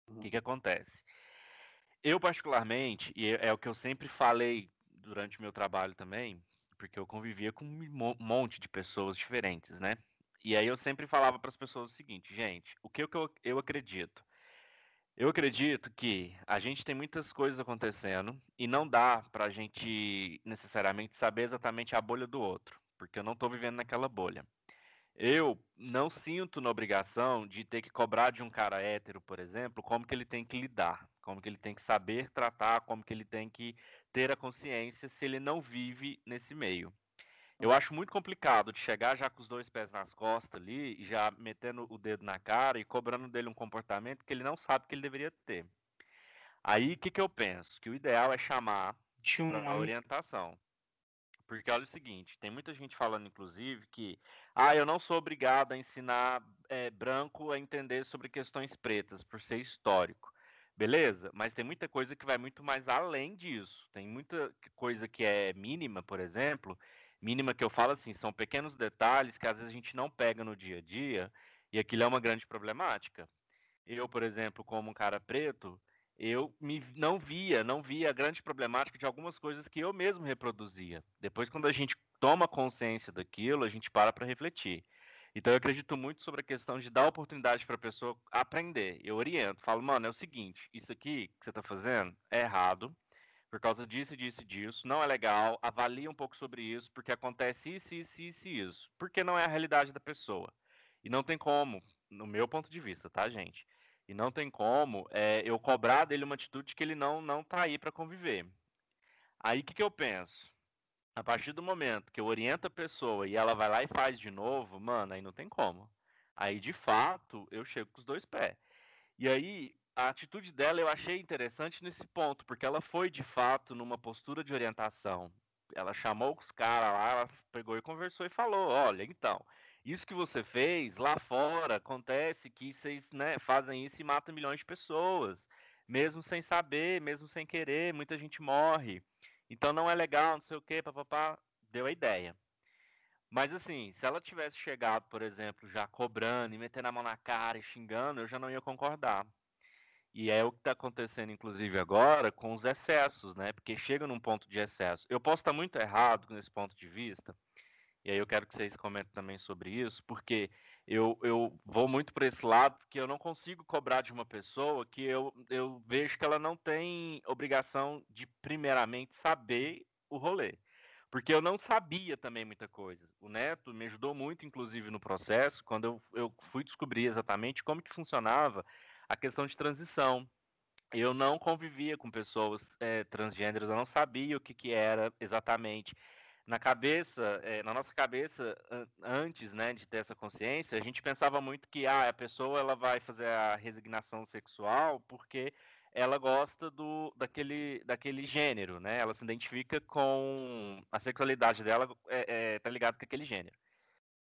O que, uhum. que acontece? Eu, particularmente, e é, é o que eu sempre falei durante meu trabalho também, porque eu convivia com um monte de pessoas diferentes, né? E aí eu sempre falava para as pessoas o seguinte, gente, o que eu, eu acredito? Eu acredito que a gente tem muitas coisas acontecendo e não dá para a gente necessariamente saber exatamente a bolha do outro, porque eu não estou vivendo naquela bolha. Eu não sinto na obrigação de ter que cobrar de um cara hétero, por exemplo, como que ele tem que lidar, como que ele tem que saber tratar, como que ele tem que ter a consciência se ele não vive nesse meio. Eu acho muito complicado de chegar já com os dois pés nas costas ali, e já metendo o dedo na cara e cobrando dele um comportamento que ele não sabe que ele deveria ter. Aí o que, que eu penso? Que o ideal é chamar para orientação. Porque olha o seguinte, tem muita gente falando, inclusive, que ah, eu não sou obrigado a ensinar é, branco a entender sobre questões pretas, por ser histórico. Beleza, mas tem muita coisa que vai muito mais além disso. Tem muita coisa que é mínima, por exemplo, mínima que eu falo assim, são pequenos detalhes que às vezes a gente não pega no dia a dia e aquilo é uma grande problemática. Eu, por exemplo, como um cara preto, eu me, não via, não via a grande problemática de algumas coisas que eu mesmo reproduzia. Depois, quando a gente toma consciência daquilo, a gente para para refletir. Então, eu acredito muito sobre a questão de dar oportunidade para a pessoa aprender. Eu oriento, falo, mano, é o seguinte: isso aqui que você está fazendo é errado, por causa disso, disso disso, não é legal, avalie um pouco sobre isso, porque acontece isso, isso, isso isso. Porque não é a realidade da pessoa. E não tem como, no meu ponto de vista, tá, gente? E não tem como é, eu cobrar dele uma atitude que ele não não tá aí para conviver. Aí o que, que eu penso? A partir do momento que eu oriento a pessoa e ela vai lá e faz de novo, mano, aí não tem como. Aí, de fato, eu chego com os dois pés. E aí, a atitude dela eu achei interessante nesse ponto, porque ela foi, de fato, numa postura de orientação. Ela chamou os caras lá, ela pegou e conversou e falou: olha, então, isso que você fez lá fora acontece que vocês né, fazem isso e matam milhões de pessoas, mesmo sem saber, mesmo sem querer, muita gente morre. Então não é legal, não sei o que, papapá, deu a ideia. Mas assim, se ela tivesse chegado, por exemplo, já cobrando e metendo a mão na cara e xingando, eu já não ia concordar. E é o que está acontecendo, inclusive, agora com os excessos, né? Porque chega num ponto de excesso. Eu posso estar muito errado nesse ponto de vista, e aí eu quero que vocês comentem também sobre isso, porque eu, eu vou muito para esse lado, porque eu não consigo cobrar de uma pessoa que eu, eu vejo que ela não tem obrigação de, primeiramente, saber o rolê porque eu não sabia também muita coisa. O Neto me ajudou muito, inclusive, no processo, quando eu, eu fui descobrir exatamente como que funcionava a questão de transição. Eu não convivia com pessoas é, transgêneros, eu não sabia o que, que era exatamente. Na cabeça, é, na nossa cabeça, antes né, de ter essa consciência, a gente pensava muito que ah, a pessoa ela vai fazer a resignação sexual porque ela gosta do daquele, daquele gênero, né? Ela se identifica com a sexualidade dela é, é, tá ligado com aquele gênero.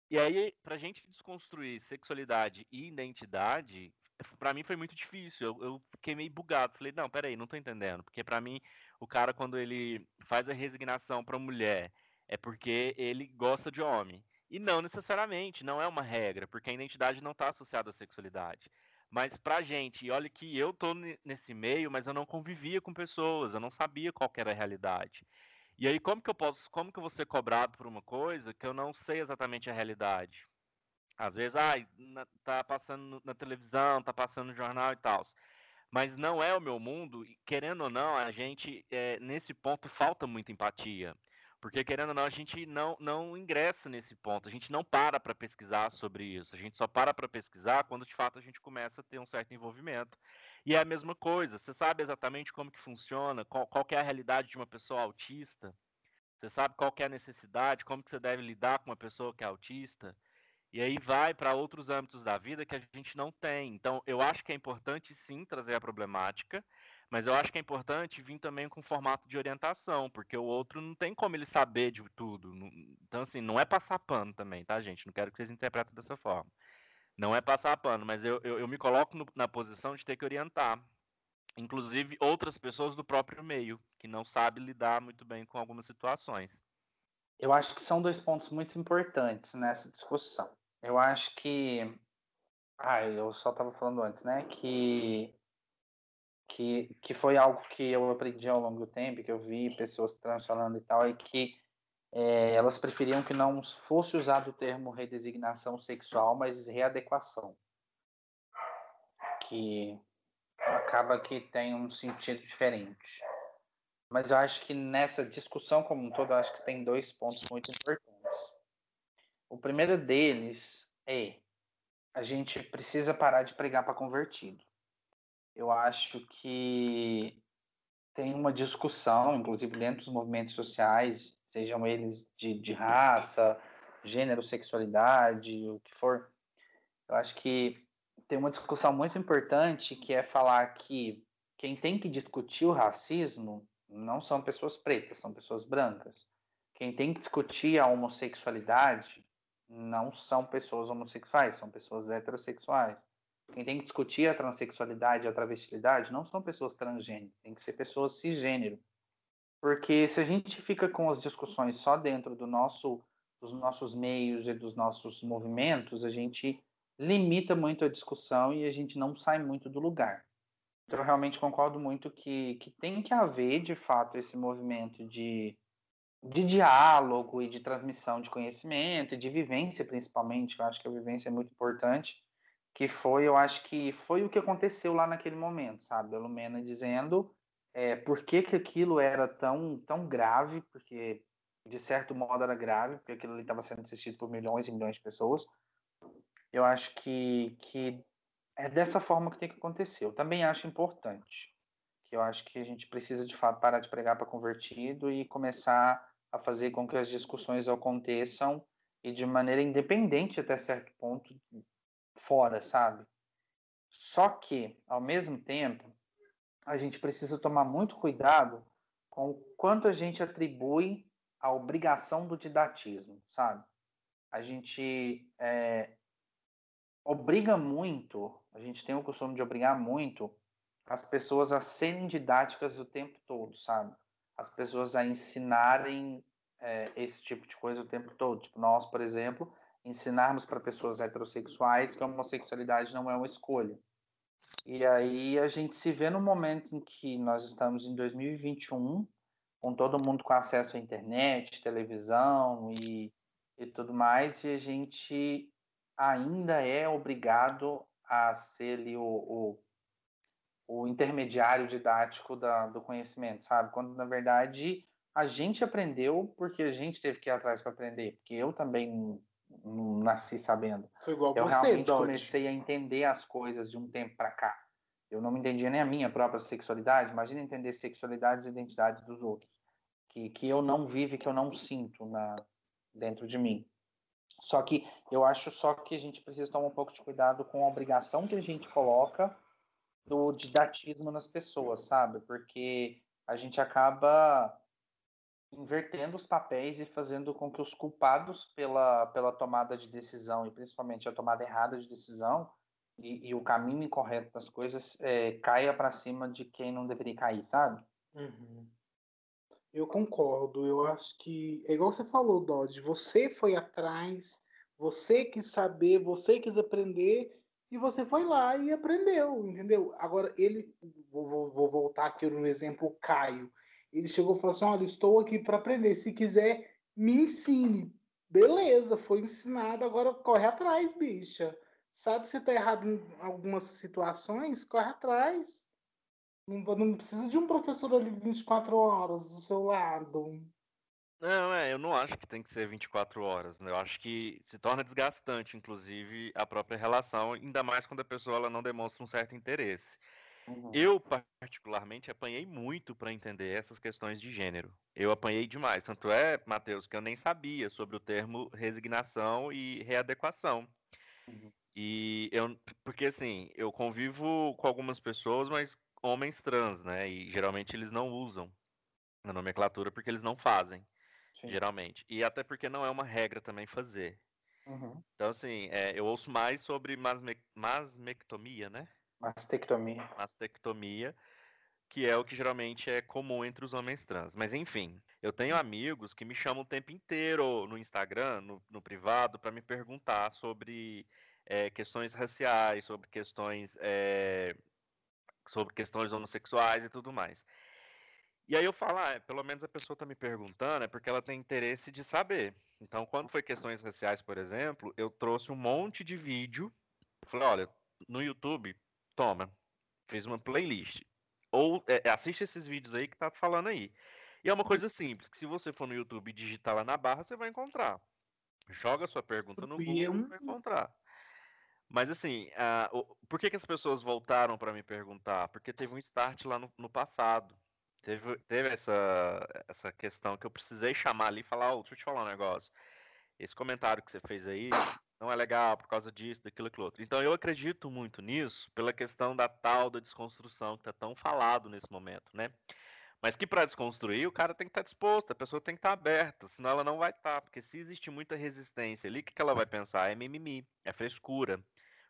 E aí, pra gente desconstruir sexualidade e identidade, para mim foi muito difícil. Eu, eu, fiquei meio bugado. Falei, não, peraí, não tô entendendo. Porque para mim, o cara, quando ele faz a resignação pra mulher, é porque ele gosta de homem. E não necessariamente, não é uma regra, porque a identidade não está associada à sexualidade. Mas pra gente, e olha que eu tô nesse meio, mas eu não convivia com pessoas, eu não sabia qual era a realidade. E aí como que eu posso, como que eu vou ser cobrado por uma coisa que eu não sei exatamente a realidade? Às vezes, ah, tá passando na televisão, tá passando no jornal e tal. Mas não é o meu mundo, e querendo ou não, a gente, é, nesse ponto, falta muita empatia. Porque, querendo ou não, a gente não, não ingressa nesse ponto, a gente não para para pesquisar sobre isso, a gente só para para pesquisar quando de fato a gente começa a ter um certo envolvimento. E é a mesma coisa, você sabe exatamente como que funciona, qual, qual é a realidade de uma pessoa autista, você sabe qual é a necessidade, como que você deve lidar com uma pessoa que é autista, e aí vai para outros âmbitos da vida que a gente não tem. Então, eu acho que é importante sim trazer a problemática, mas eu acho que é importante vir também com formato de orientação, porque o outro não tem como ele saber de tudo. Então, assim, não é passar pano também, tá, gente? Não quero que vocês interpretem dessa forma. Não é passar pano, mas eu, eu, eu me coloco no, na posição de ter que orientar. Inclusive outras pessoas do próprio meio, que não sabem lidar muito bem com algumas situações.
Eu acho que são dois pontos muito importantes nessa discussão. Eu acho que. Ah, eu só estava falando antes, né? Que que, que foi algo que eu aprendi ao longo do tempo, que eu vi pessoas transformando e tal, e que é, elas preferiam que não fosse usado o termo redesignação sexual, mas readequação. Que acaba que tem um sentido diferente. Mas eu acho que nessa discussão como um todo, eu acho que tem dois pontos muito importantes. O primeiro deles é a gente precisa parar de pregar para convertido eu acho que tem uma discussão, inclusive dentro dos movimentos sociais, sejam eles de, de raça, gênero, sexualidade, o que for. Eu acho que tem uma discussão muito importante que é falar que quem tem que discutir o racismo não são pessoas pretas, são pessoas brancas. Quem tem que discutir a homossexualidade não são pessoas homossexuais, são pessoas heterossexuais. Quem tem que discutir a transexualidade e a travestilidade não são pessoas transgênero, tem que ser pessoas cisgênero. Porque se a gente fica com as discussões só dentro do nosso, dos nossos meios e dos nossos movimentos, a gente limita muito a discussão e a gente não sai muito do lugar. Então, eu realmente concordo muito que, que tem que haver, de fato, esse movimento de, de diálogo e de transmissão de conhecimento e de vivência, principalmente. Eu acho que a vivência é muito importante que foi, eu acho que foi o que aconteceu lá naquele momento, sabe? A Lumena dizendo é, por que, que aquilo era tão, tão grave, porque de certo modo era grave, porque aquilo ali estava sendo assistido por milhões e milhões de pessoas. Eu acho que, que é dessa forma que tem que acontecer. Eu também acho importante, que eu acho que a gente precisa de fato parar de pregar para convertido e começar a fazer com que as discussões aconteçam e de maneira independente até certo ponto fora, sabe? Só que, ao mesmo tempo, a gente precisa tomar muito cuidado com o quanto a gente atribui a obrigação do didatismo, sabe? A gente é, obriga muito, a gente tem o costume de obrigar muito as pessoas a serem didáticas o tempo todo, sabe? As pessoas a ensinarem é, esse tipo de coisa o tempo todo. Tipo, nós, por exemplo, ensinarmos para pessoas heterossexuais que a homossexualidade não é uma escolha. E aí a gente se vê no momento em que nós estamos em 2021, com todo mundo com acesso à internet, televisão e, e tudo mais, e a gente ainda é obrigado a ser ali, o, o, o intermediário didático da, do conhecimento, sabe? Quando na verdade a gente aprendeu porque a gente teve que ir atrás para aprender, porque eu também não nasci sabendo.
Foi igual
eu
você,
realmente
Dodge.
comecei a entender as coisas de um tempo para cá. Eu não me entendia nem a minha própria sexualidade. Imagina entender sexualidades e identidades dos outros, que, que eu não vivo e que eu não sinto na, dentro de mim. Só que eu acho só que a gente precisa tomar um pouco de cuidado com a obrigação que a gente coloca do didatismo nas pessoas, sabe? Porque a gente acaba invertendo os papéis e fazendo com que os culpados pela, pela tomada de decisão, e principalmente a tomada errada de decisão, e, e o caminho incorreto das coisas, é, caia para cima de quem não deveria cair, sabe?
Uhum. Eu concordo. Eu acho que é igual você falou, Dodge. Você foi atrás, você quis saber, você quis aprender e você foi lá e aprendeu, entendeu? Agora ele, vou, vou, vou voltar aqui no exemplo Caio. Ele chegou e falou assim: Olha, estou aqui para aprender. Se quiser, me ensine. Beleza, foi ensinado. Agora corre atrás, bicha. Sabe que você está errado em algumas situações? Corre atrás. Não, não precisa de um professor ali 24 horas do seu lado.
Não, é, eu não acho que tem que ser 24 horas, né? Eu acho que se torna desgastante, inclusive, a própria relação, ainda mais quando a pessoa ela não demonstra um certo interesse.
Uhum.
Eu, particularmente, apanhei muito para entender essas questões de gênero. Eu apanhei demais. Tanto é, Matheus, que eu nem sabia sobre o termo resignação e readequação.
Uhum.
E eu, porque assim, eu convivo com algumas pessoas, mas homens trans, né? E geralmente eles não usam a nomenclatura porque eles não fazem,
Sim.
geralmente. E até porque não é uma regra também fazer.
Uhum.
Então, assim, é, eu ouço mais sobre masme, masmectomia, né?
Mastectomia.
Mastectomia, que é o que geralmente é comum entre os homens trans. Mas enfim, eu tenho amigos que me chamam o tempo inteiro no Instagram, no, no privado, para me perguntar sobre é, questões raciais, sobre questões é, sobre questões homossexuais e tudo mais. E aí eu falo, ah, pelo menos a pessoa está me perguntando, é porque ela tem interesse de saber. Então, quando foi questões raciais, por exemplo, eu trouxe um monte de vídeo. Falei, olha, no YouTube, toma, fiz uma playlist. Ou é, assiste esses vídeos aí que tá falando aí. E é uma coisa simples, que se você for no YouTube e digitar lá na barra, você vai encontrar. Joga sua pergunta no Google e vai encontrar. Mas assim, uh, por que, que as pessoas voltaram para me perguntar? Porque teve um start lá no, no passado. Teve, teve essa, essa questão que eu precisei chamar ali e falar, oh, deixa eu te falar um negócio. Esse comentário que você fez aí não é legal por causa disso, daquilo, daquilo outro. Então eu acredito muito nisso pela questão da tal da desconstrução que está tão falado nesse momento, né? Mas que para desconstruir, o cara tem que estar tá disposto, a pessoa tem que estar tá aberta, senão ela não vai estar. Tá, porque se existe muita resistência ali, o que, que ela vai pensar? É mimimi, é frescura.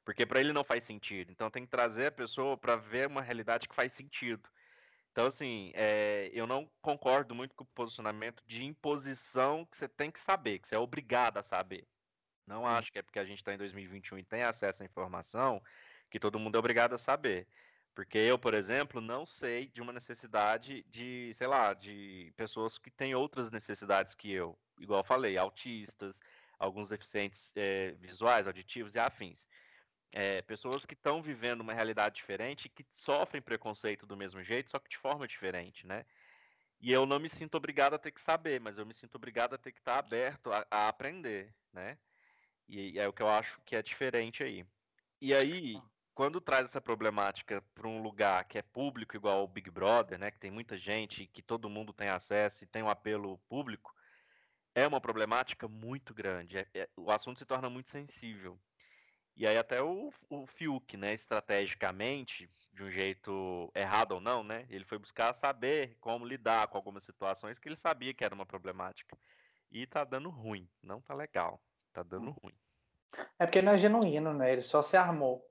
Porque para ele não faz sentido. Então tem que trazer a pessoa para ver uma realidade que faz sentido. Então, assim, é, eu não concordo muito com o posicionamento de imposição que você tem que saber, que você é obrigado a saber. Não acho que é porque a gente está em 2021 e tem acesso à informação que todo mundo é obrigado a saber. Porque eu, por exemplo, não sei de uma necessidade de, sei lá, de pessoas que têm outras necessidades que eu. Igual eu falei, autistas, alguns deficientes é, visuais, auditivos e afins. É, pessoas que estão vivendo uma realidade diferente que sofrem preconceito do mesmo jeito, só que de forma diferente, né? E eu não me sinto obrigado a ter que saber, mas eu me sinto obrigado a ter que estar aberto a, a aprender, né? E, e é o que eu acho que é diferente aí. E aí, quando traz essa problemática para um lugar que é público, igual o Big Brother, né, que tem muita gente, que todo mundo tem acesso e tem um apelo público, é uma problemática muito grande. É, é, o assunto se torna muito sensível. E aí até o, o Fiuk, né, estrategicamente, de um jeito errado ou não, né, ele foi buscar saber como lidar com algumas situações que ele sabia que era uma problemática. E tá dando ruim, não tá legal, tá dando hum. ruim.
É porque não é genuíno, né? Ele só se armou.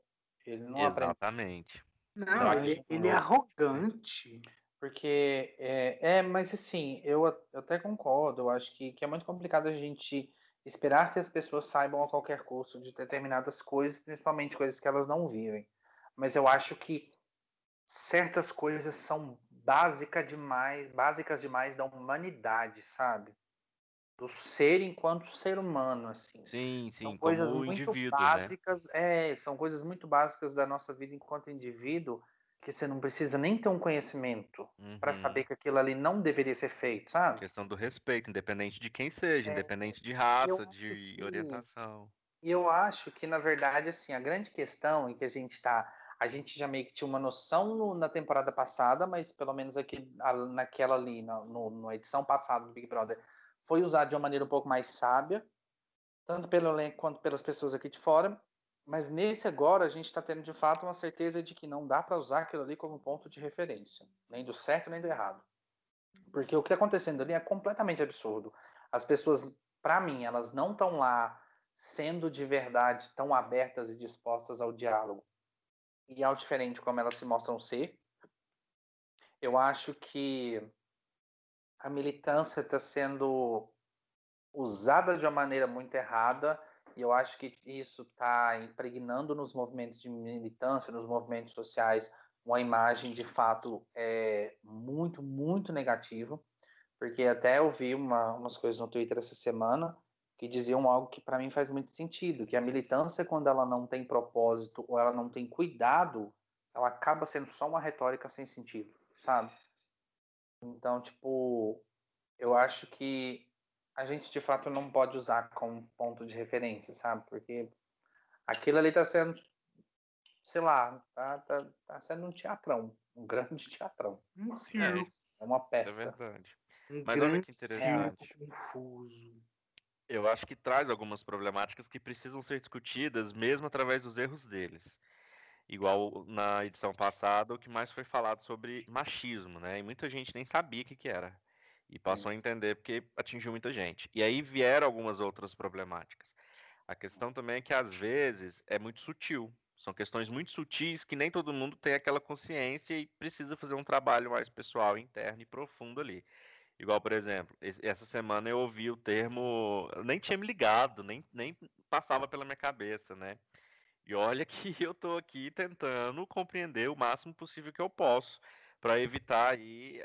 Ele não
Exatamente.
Aprende. Não, ele, ele é arrogante.
Porque é, é, mas assim, eu, eu até concordo. Eu acho que, que é muito complicado a gente esperar que as pessoas saibam a qualquer custo de determinadas coisas, principalmente coisas que elas não vivem. Mas eu acho que certas coisas são básicas demais, básicas demais da humanidade, sabe? do ser enquanto ser humano, assim.
Sim, sim,
são coisas muito né? básicas, né? é, são coisas muito básicas da nossa vida enquanto indivíduo que você não precisa nem ter um conhecimento uhum. para saber que aquilo ali não deveria ser feito, sabe?
A questão do respeito, independente de quem seja, é, independente de raça, de que, orientação.
E eu acho que, na verdade, assim, a grande questão em que a gente está a gente já meio que tinha uma noção no, na temporada passada, mas pelo menos aqui, naquela ali, na, no, na edição passada do Big Brother, foi usado de uma maneira um pouco mais sábia, tanto pelo elenco quanto pelas pessoas aqui de fora. Mas nesse agora a gente está tendo de fato uma certeza de que não dá para usar aquilo ali como ponto de referência, nem do certo nem do errado. Porque o que está acontecendo ali é completamente absurdo. As pessoas, para mim, elas não estão lá sendo de verdade tão abertas e dispostas ao diálogo e ao diferente como elas se mostram ser. Eu acho que a militância está sendo usada de uma maneira muito errada e eu acho que isso está impregnando nos movimentos de militância, nos movimentos sociais, uma imagem de fato é, muito, muito negativa, porque até eu vi uma, umas coisas no Twitter essa semana que diziam algo que para mim faz muito sentido, que a militância, quando ela não tem propósito ou ela não tem cuidado, ela acaba sendo só uma retórica sem sentido, sabe? Então, tipo, eu acho que a gente de fato não pode usar como ponto de referência, sabe? Porque aquilo ali tá sendo, sei lá, tá, tá, tá sendo um teatrão, um grande teatrão.
Um circo.
É, é uma peça. É
verdade.
Um Mas olha que interessante. confuso.
Eu acho que traz algumas problemáticas que precisam ser discutidas mesmo através dos erros deles. Igual na edição passada, o que mais foi falado sobre machismo, né? E muita gente nem sabia o que, que era. E passou a entender porque atingiu muita gente. E aí vieram algumas outras problemáticas. A questão também é que às vezes é muito sutil. São questões muito sutis que nem todo mundo tem aquela consciência e precisa fazer um trabalho mais pessoal, interno e profundo ali. Igual, por exemplo, essa semana eu ouvi o termo, nem tinha me ligado, nem, nem passava pela minha cabeça, né? E olha que eu estou aqui tentando compreender o máximo possível que eu posso para evitar aí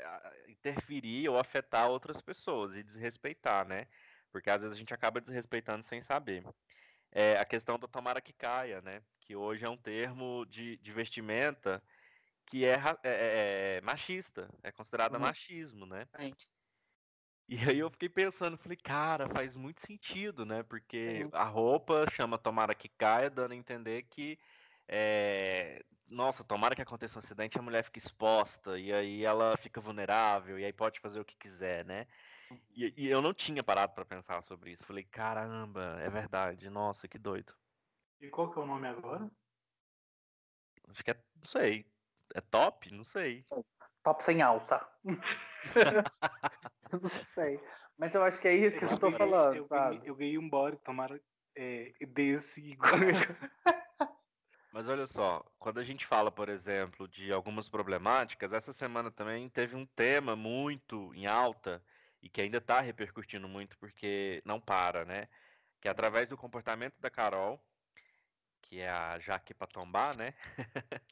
interferir ou afetar outras pessoas e desrespeitar, né? Porque às vezes a gente acaba desrespeitando sem saber. É a questão da tomara que caia, né? Que hoje é um termo de, de vestimenta que é, é, é, é machista, é considerado uhum. machismo, né? E aí eu fiquei pensando, falei, cara, faz muito sentido, né? Porque a roupa chama Tomara que caia, dando a entender que é, nossa, tomara que aconteça um acidente e a mulher fica exposta, e aí ela fica vulnerável, e aí pode fazer o que quiser, né? E, e eu não tinha parado para pensar sobre isso. Falei, caramba, é verdade, nossa, que doido.
E qual que é o nome agora?
Acho que é, não sei. É top? Não sei.
Top sem alça. não sei. Mas eu acho que é isso que eu, eu tô falando,
eu,
sabe?
Eu ganhei um body, tomara é, desse.
Mas olha só, quando a gente fala, por exemplo, de algumas problemáticas, essa semana também teve um tema muito em alta e que ainda está repercutindo muito porque não para, né? Que é através do comportamento da Carol, que é a Jaque Patombá, né?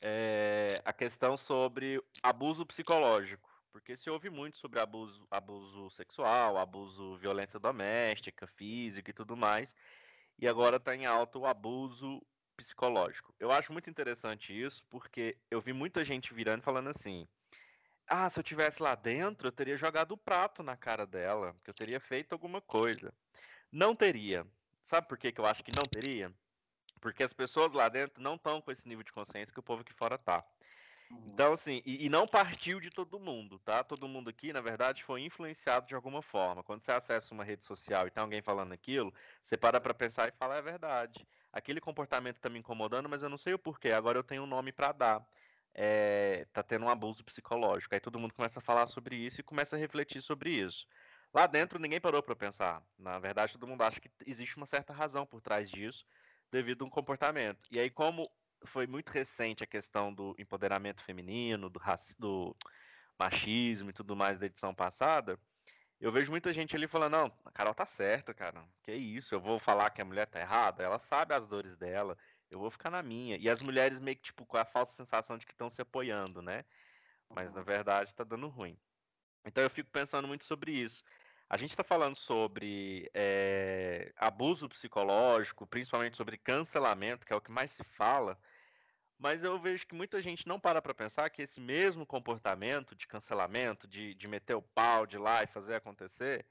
é a questão sobre abuso psicológico. Porque se ouve muito sobre abuso, abuso sexual, abuso, violência doméstica, física e tudo mais. E agora está em alta o abuso psicológico. Eu acho muito interessante isso, porque eu vi muita gente virando e falando assim: ah, se eu tivesse lá dentro, eu teria jogado o prato na cara dela, que eu teria feito alguma coisa. Não teria. Sabe por que, que eu acho que não teria? Porque as pessoas lá dentro não estão com esse nível de consciência que o povo aqui fora tá. Uhum. Então, assim, e, e, não partiu de todo mundo, tá? Todo mundo aqui, na verdade, foi influenciado de alguma forma. Quando você acessa uma rede social e tem alguém falando aquilo, você para pra pensar e fala, é verdade. Aquele comportamento tá me incomodando, mas eu não sei o porquê. Agora eu tenho um nome para dar é, tá tendo um abuso psicológico. Aí todo mundo começa a falar sobre isso e começa a refletir sobre isso. Lá dentro ninguém parou para pensar. Na verdade, todo mundo acha que existe uma certa razão por trás disso, devido a um comportamento. E aí, como foi muito recente a questão do empoderamento feminino, do, do machismo e tudo mais da edição passada, eu vejo muita gente ali falando, não, a Carol tá certa, cara. Que isso, eu vou falar que a mulher tá errada? Ela sabe as dores dela, eu vou ficar na minha. E as mulheres meio que, tipo, com a falsa sensação de que estão se apoiando, né? Mas na verdade tá dando ruim. Então eu fico pensando muito sobre isso. A gente está falando sobre é, abuso psicológico, principalmente sobre cancelamento, que é o que mais se fala, mas eu vejo que muita gente não para para pensar que esse mesmo comportamento de cancelamento, de, de meter o pau, de ir lá e fazer acontecer,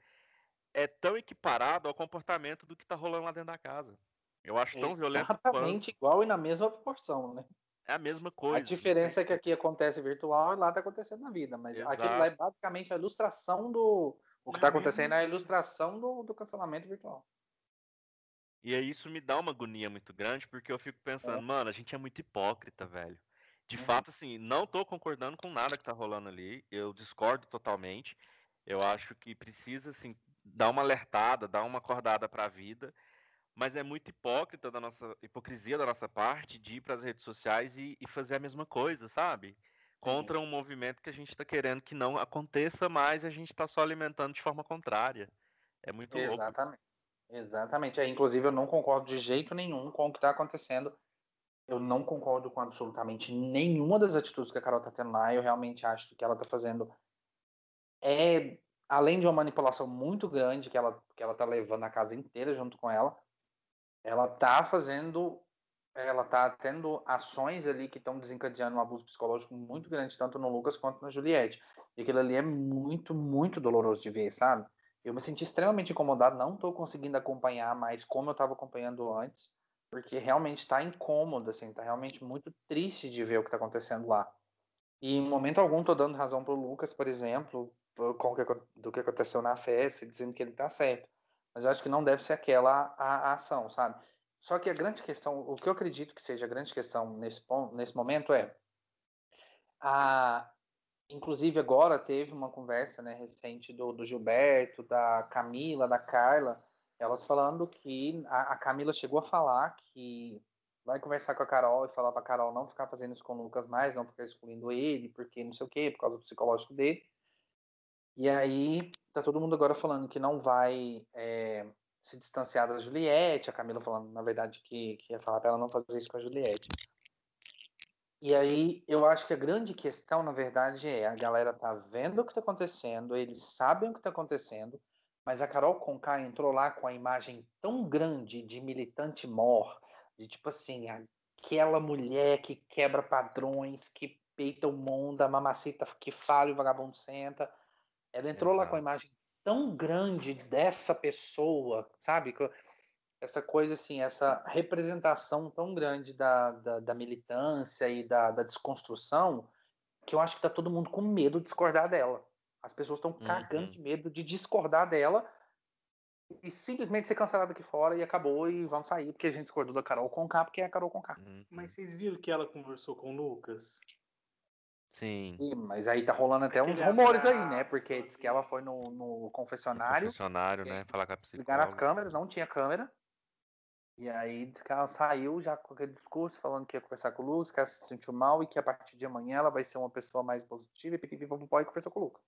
é tão equiparado ao comportamento do que está rolando lá dentro da casa. Eu acho tão violento.
Exatamente igual e na mesma proporção, né?
É a mesma coisa. A
diferença é que aqui acontece virtual e lá está acontecendo na vida. Mas Exato. aquilo lá é basicamente a ilustração do. O que está acontecendo é a ilustração do, do cancelamento virtual.
E aí isso me dá uma agonia muito grande, porque eu fico pensando, é. mano, a gente é muito hipócrita, velho. De uhum. fato, assim, não tô concordando com nada que tá rolando ali. Eu discordo totalmente. Eu acho que precisa, assim, dar uma alertada, dar uma acordada pra vida mas é muito hipócrita da nossa hipocrisia da nossa parte de ir para as redes sociais e, e, fazer a mesma coisa, sabe? Contra Sim. um movimento que a gente está querendo que não aconteça mais, a gente está só alimentando de forma contrária. É muito
Exatamente. Louco. Exatamente. É, inclusive, eu não concordo de jeito nenhum com o que está acontecendo. Eu não concordo com absolutamente nenhuma das atitudes que a Carol está tendo lá. Eu realmente acho que o que ela está fazendo é, além de uma manipulação muito grande que ela que ela está levando a casa inteira junto com ela, ela tá fazendo, ela tá tendo ações ali que estão desencadeando um abuso psicológico muito grande, tanto no Lucas quanto na Juliette. E aquilo ali é muito, muito doloroso de ver, sabe? Eu me senti extremamente incomodado, não estou conseguindo acompanhar mais como eu estava acompanhando antes, porque realmente está incômodo, assim, tá realmente muito triste de ver o que está acontecendo lá. E em momento algum estou dando razão pro Lucas, por exemplo, com que, do que aconteceu na festa, dizendo que ele está certo mas eu acho que não deve ser aquela a, a, ação, sabe? Só que a grande questão, o que eu acredito que seja a grande questão nesse, ponto, nesse momento é a, inclusive agora teve uma conversa né, recente do, do Gilberto, da Camila, da Carla, elas falando que a, a, Camila chegou a falar que vai conversar com a Carol e falar para a Carol não ficar fazendo isso com o Lucas mais, não ficar excluindo ele, porque não sei o quê, por causa do psicológico dele. E aí tá todo mundo agora falando que não vai é, se distanciar da Juliette, a Camila falando, na verdade, que, que ia falar para ela não fazer isso com a Juliette. E aí eu acho que a grande questão, na verdade, é a galera tá vendo o que tá acontecendo, eles sabem o que tá acontecendo, mas a Carol Conká entrou lá com a imagem tão grande de militante mor, de tipo assim, aquela mulher que quebra padrões, que peita o mundo, a mamacita que fala e o vagabundo senta, ela entrou Exato. lá com a imagem tão grande dessa pessoa, sabe? Essa coisa assim, essa representação tão grande da, da, da militância e da, da, desconstrução, que eu acho que tá todo mundo com medo de discordar dela. As pessoas estão uhum. cagando de medo de discordar dela e simplesmente ser cancelada aqui fora e acabou e vamos sair porque a gente discordou da Carol Conká porque é a Carol Conká.
Uhum. Mas vocês viram que ela conversou com o Lucas?
Sim.
Sim. Mas aí tá rolando até uns rumores aí, né? Porque diz que ela foi no, no confessionário. No
confessionário, né? Falar com a psicóloga.
Ligaram as câmeras, não tinha câmera. E aí ela saiu já com aquele discurso falando que ia conversar com o Lucas, que ela se sentiu mal e que a partir de amanhã ela vai ser uma pessoa mais positiva e pipipipopopó e conversou com o Lucas.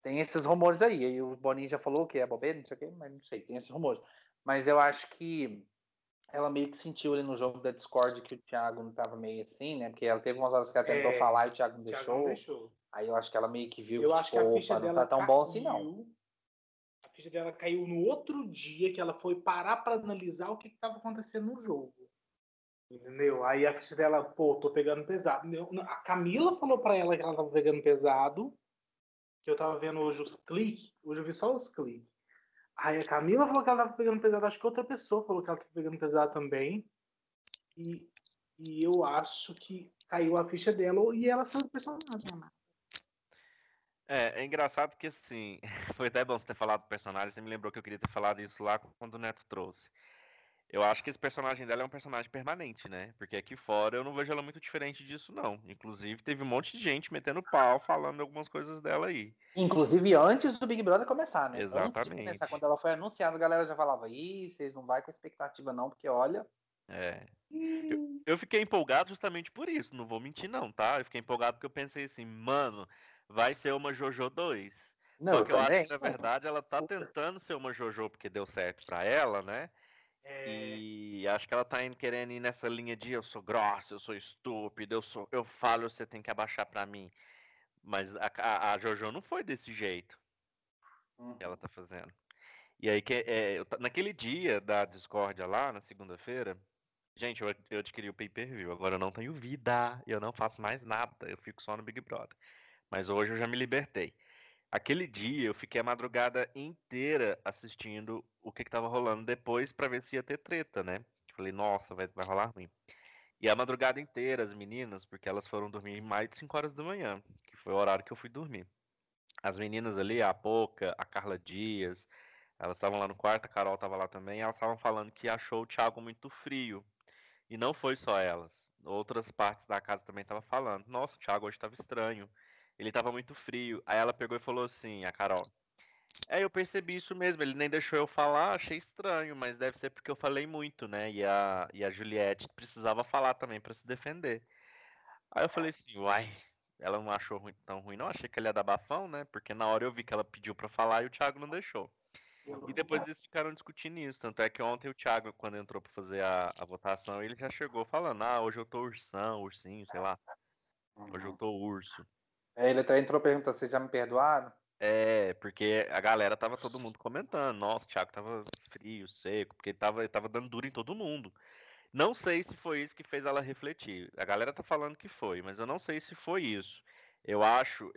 Tem esses rumores aí. Aí o Boninho já falou que é bobeira, não sei o quê, mas não sei, tem esses rumores. Mas eu acho que ela meio que sentiu ali no jogo da Discord que o Thiago não tava meio assim, né? Porque ela teve umas horas que ela tentou é, falar e o Thiago não deixou. Thiago não deixou. Aí eu acho que ela meio que viu
eu que, acho tipo, que a ficha opa, dela não tá
tão
caiu,
bom assim, não.
Ficha dela caiu no outro dia que ela foi parar para analisar o que estava acontecendo no jogo. Entendeu? Aí a ficha dela, pô, tô pegando pesado. A Camila falou pra ela que ela tava pegando pesado. Que eu tava vendo hoje os cliques. Hoje eu vi só os cliques. Aí a Camila falou que ela tava pegando pesado. Acho que outra pessoa falou que ela tava pegando pesado também. E, e eu acho que caiu a ficha dela e ela saiu do personagem, né?
É, é engraçado que assim, foi até bom você ter falado do personagem, você me lembrou que eu queria ter falado isso lá quando o Neto trouxe. Eu acho que esse personagem dela é um personagem permanente, né? Porque aqui fora eu não vejo ela muito diferente disso, não. Inclusive, teve um monte de gente metendo pau, falando algumas coisas dela aí.
Inclusive antes do Big Brother começar, né?
Exatamente.
Antes de começar, quando ela foi anunciada, a galera já falava, ih, vocês não vai com expectativa não, porque olha...
É. Eu, eu fiquei empolgado justamente por isso, não vou mentir não, tá? Eu fiquei empolgado porque eu pensei assim, mano, vai ser uma JoJo 2.
Não,
Só
eu
que eu acho
também.
que, na verdade, ela tá
Super.
tentando ser uma JoJo porque deu certo pra ela, né?
É,
E acho que ela tá indo, querendo ir nessa linha de eu sou grossa, eu sou estúpida, eu sou, eu falo, você tem que abaixar pra mim. Mas a, a, a Jojo não foi desse jeito
Uhum.
que ela tá fazendo. E aí, que, é, eu naquele dia da discórdia lá, na segunda-feira, gente, eu, eu adquiri o pay-per-view. Agora eu não tenho vida, eu não faço mais nada, eu fico só no Big Brother. Mas hoje eu já me libertei. Aquele dia eu fiquei a madrugada inteira assistindo o que, que tava rolando depois pra ver se ia ter treta, né? Falei, nossa, vai, vai rolar ruim. E a madrugada inteira, as meninas, porque elas foram dormir mais de 5 horas da manhã, que foi o horário que eu fui dormir. As meninas ali, a Poca, a Carla Dias, elas estavam lá no quarto, a Carol tava lá também, elas estavam falando que achou o Thiago muito frio. E não foi só elas. Outras partes da casa também estavam falando. Nossa, o Thiago hoje estava estranho. Ele estava muito frio. Aí ela pegou e falou assim, a Carol. É, eu percebi isso mesmo. Ele nem deixou eu falar, achei estranho, mas deve ser porque eu falei muito, né? E a, e a Juliette precisava falar também para se defender. Aí eu falei assim, uai, ela não achou ruim- tão ruim, não. Achei que ele ia dar bafão, né? Porque na hora eu vi que ela pediu para falar e o Thiago não deixou. E depois eles ficaram discutindo isso. Tanto é que ontem o Thiago, quando entrou pra fazer a, a votação, ele já chegou falando: Ah, hoje eu tô ursão, ursinho, sei lá. Hoje eu tô urso.
Aí Ele até entrou perguntando, vocês já me perdoaram?
É, porque a galera tava todo mundo comentando. Nossa, o Thiago tava frio, seco, porque ele tava, ele tava dando duro em todo mundo. Não sei se foi isso que fez ela refletir. A galera tá falando que foi, mas eu não sei se foi isso. Eu acho,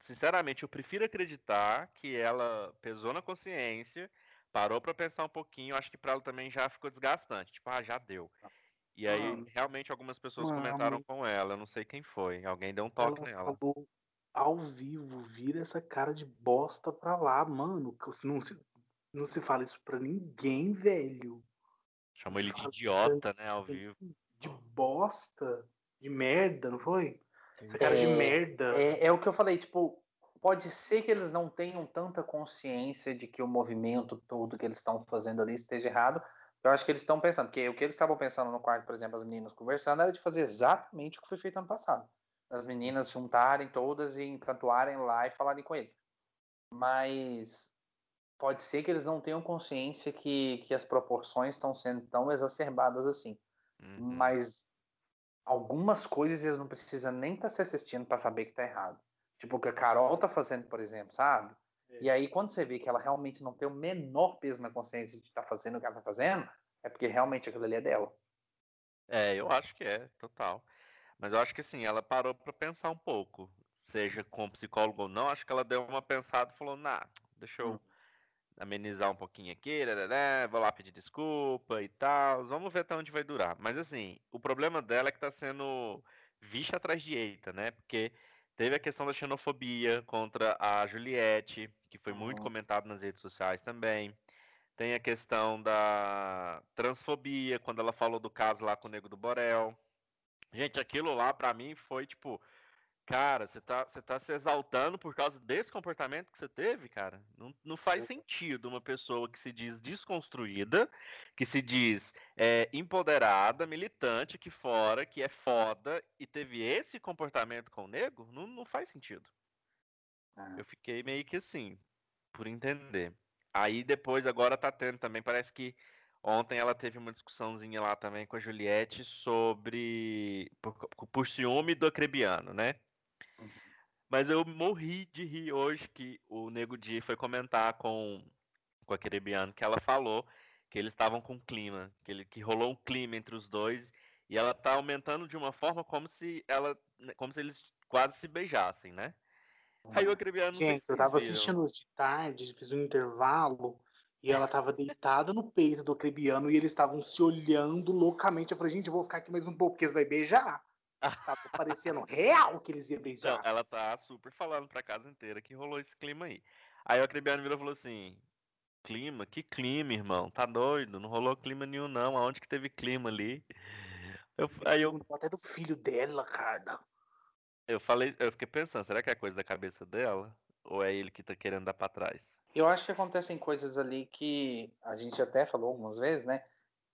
sinceramente, eu prefiro acreditar que ela pesou na consciência, parou pra pensar um pouquinho. Acho que pra ela também já ficou desgastante. Tipo, ah, já deu. E aí, realmente, algumas pessoas comentaram com ela. Eu não sei quem foi. Alguém deu um toque
Ela
nela.
falou ao vivo, vira essa cara de bosta pra lá, mano. Não se, não se fala isso pra ninguém, velho.
Chamou ele de idiota, né, ao vivo.
De bosta, de merda, não foi? Essa cara de
É,
merda.
É, é o que eu falei, tipo, pode ser que eles não tenham tanta consciência de que o movimento todo que eles estão fazendo ali esteja errado. Eu acho que eles estão pensando, porque o que eles estavam pensando no quarto, por exemplo, as meninas conversando, era de fazer exatamente o que foi feito ano passado. As meninas juntarem todas e encantoarem lá e falarem com ele. Mas pode ser que eles não tenham consciência que, que as proporções estão sendo tão exacerbadas assim.
Uhum.
Mas algumas coisas eles não precisam nem estar se assistindo para saber que tá errado. Tipo o que a Carol tá fazendo, por exemplo, sabe? E aí quando você vê que ela realmente não tem o menor peso na consciência de estar fazendo o que ela tá fazendo, é porque realmente aquilo ali é dela.
É, eu acho que é, total. Mas eu acho que assim, ela parou pra pensar um pouco, seja com psicólogo ou não, acho que ela deu uma pensada e falou, nah, deixa eu
Hum.
amenizar um pouquinho aqui, né, vou lá pedir desculpa e tal, vamos ver até onde vai durar. Mas assim, o problema dela é que tá sendo vixa atrás de eita, né, porque teve a questão da xenofobia contra a Juliette, que foi muito
Uhum.
comentado nas redes sociais também. Tem a questão da transfobia, quando ela falou do caso lá com o Nego do Borel. Gente, aquilo lá pra mim foi tipo, cara, você tá, você tá se exaltando por causa desse comportamento que você teve, cara? Não, não faz sentido uma pessoa que se diz desconstruída, que se diz é, empoderada, militante aqui fora, que é foda, e teve esse comportamento com o nego, não, não faz sentido.
Ah.
Eu fiquei meio que assim, por entender. Aí depois, agora tá tendo também, parece que ontem ela teve uma discussãozinha lá também com a Juliette sobre. por, por ciúme do Acrebiano, né?
Uhum.
Mas eu morri de rir hoje que o Nego Di foi comentar com, com a Acrebiano que ela falou que eles estavam com clima, que, ele, que rolou um clima entre os dois E ela tá aumentando de uma forma como se ela. né, como se eles quase se beijassem, né? Aí o Acrebiano não sei
Gente, eu tava
viram.
assistindo de tarde, fiz um intervalo, e ela tava deitada no peito do Acrebiano e eles estavam se olhando loucamente. Eu falei, gente, eu vou ficar aqui mais um pouco, porque eles vão beijar. Tava parecendo real que eles iam
Não,
beijar.
ela tá super falando pra casa inteira que rolou esse clima aí. Aí o Acrebiano virou e falou assim: Clima? Que clima, irmão? Tá doido? Não rolou clima nenhum, não. Aonde que teve clima ali? Eu, aí eu,
Até do filho dela, cara.
eu falei, eu fiquei pensando, será que é coisa da cabeça dela? Ou é ele que tá querendo dar pra trás?
Eu acho que acontecem coisas ali que a gente até falou algumas vezes, né?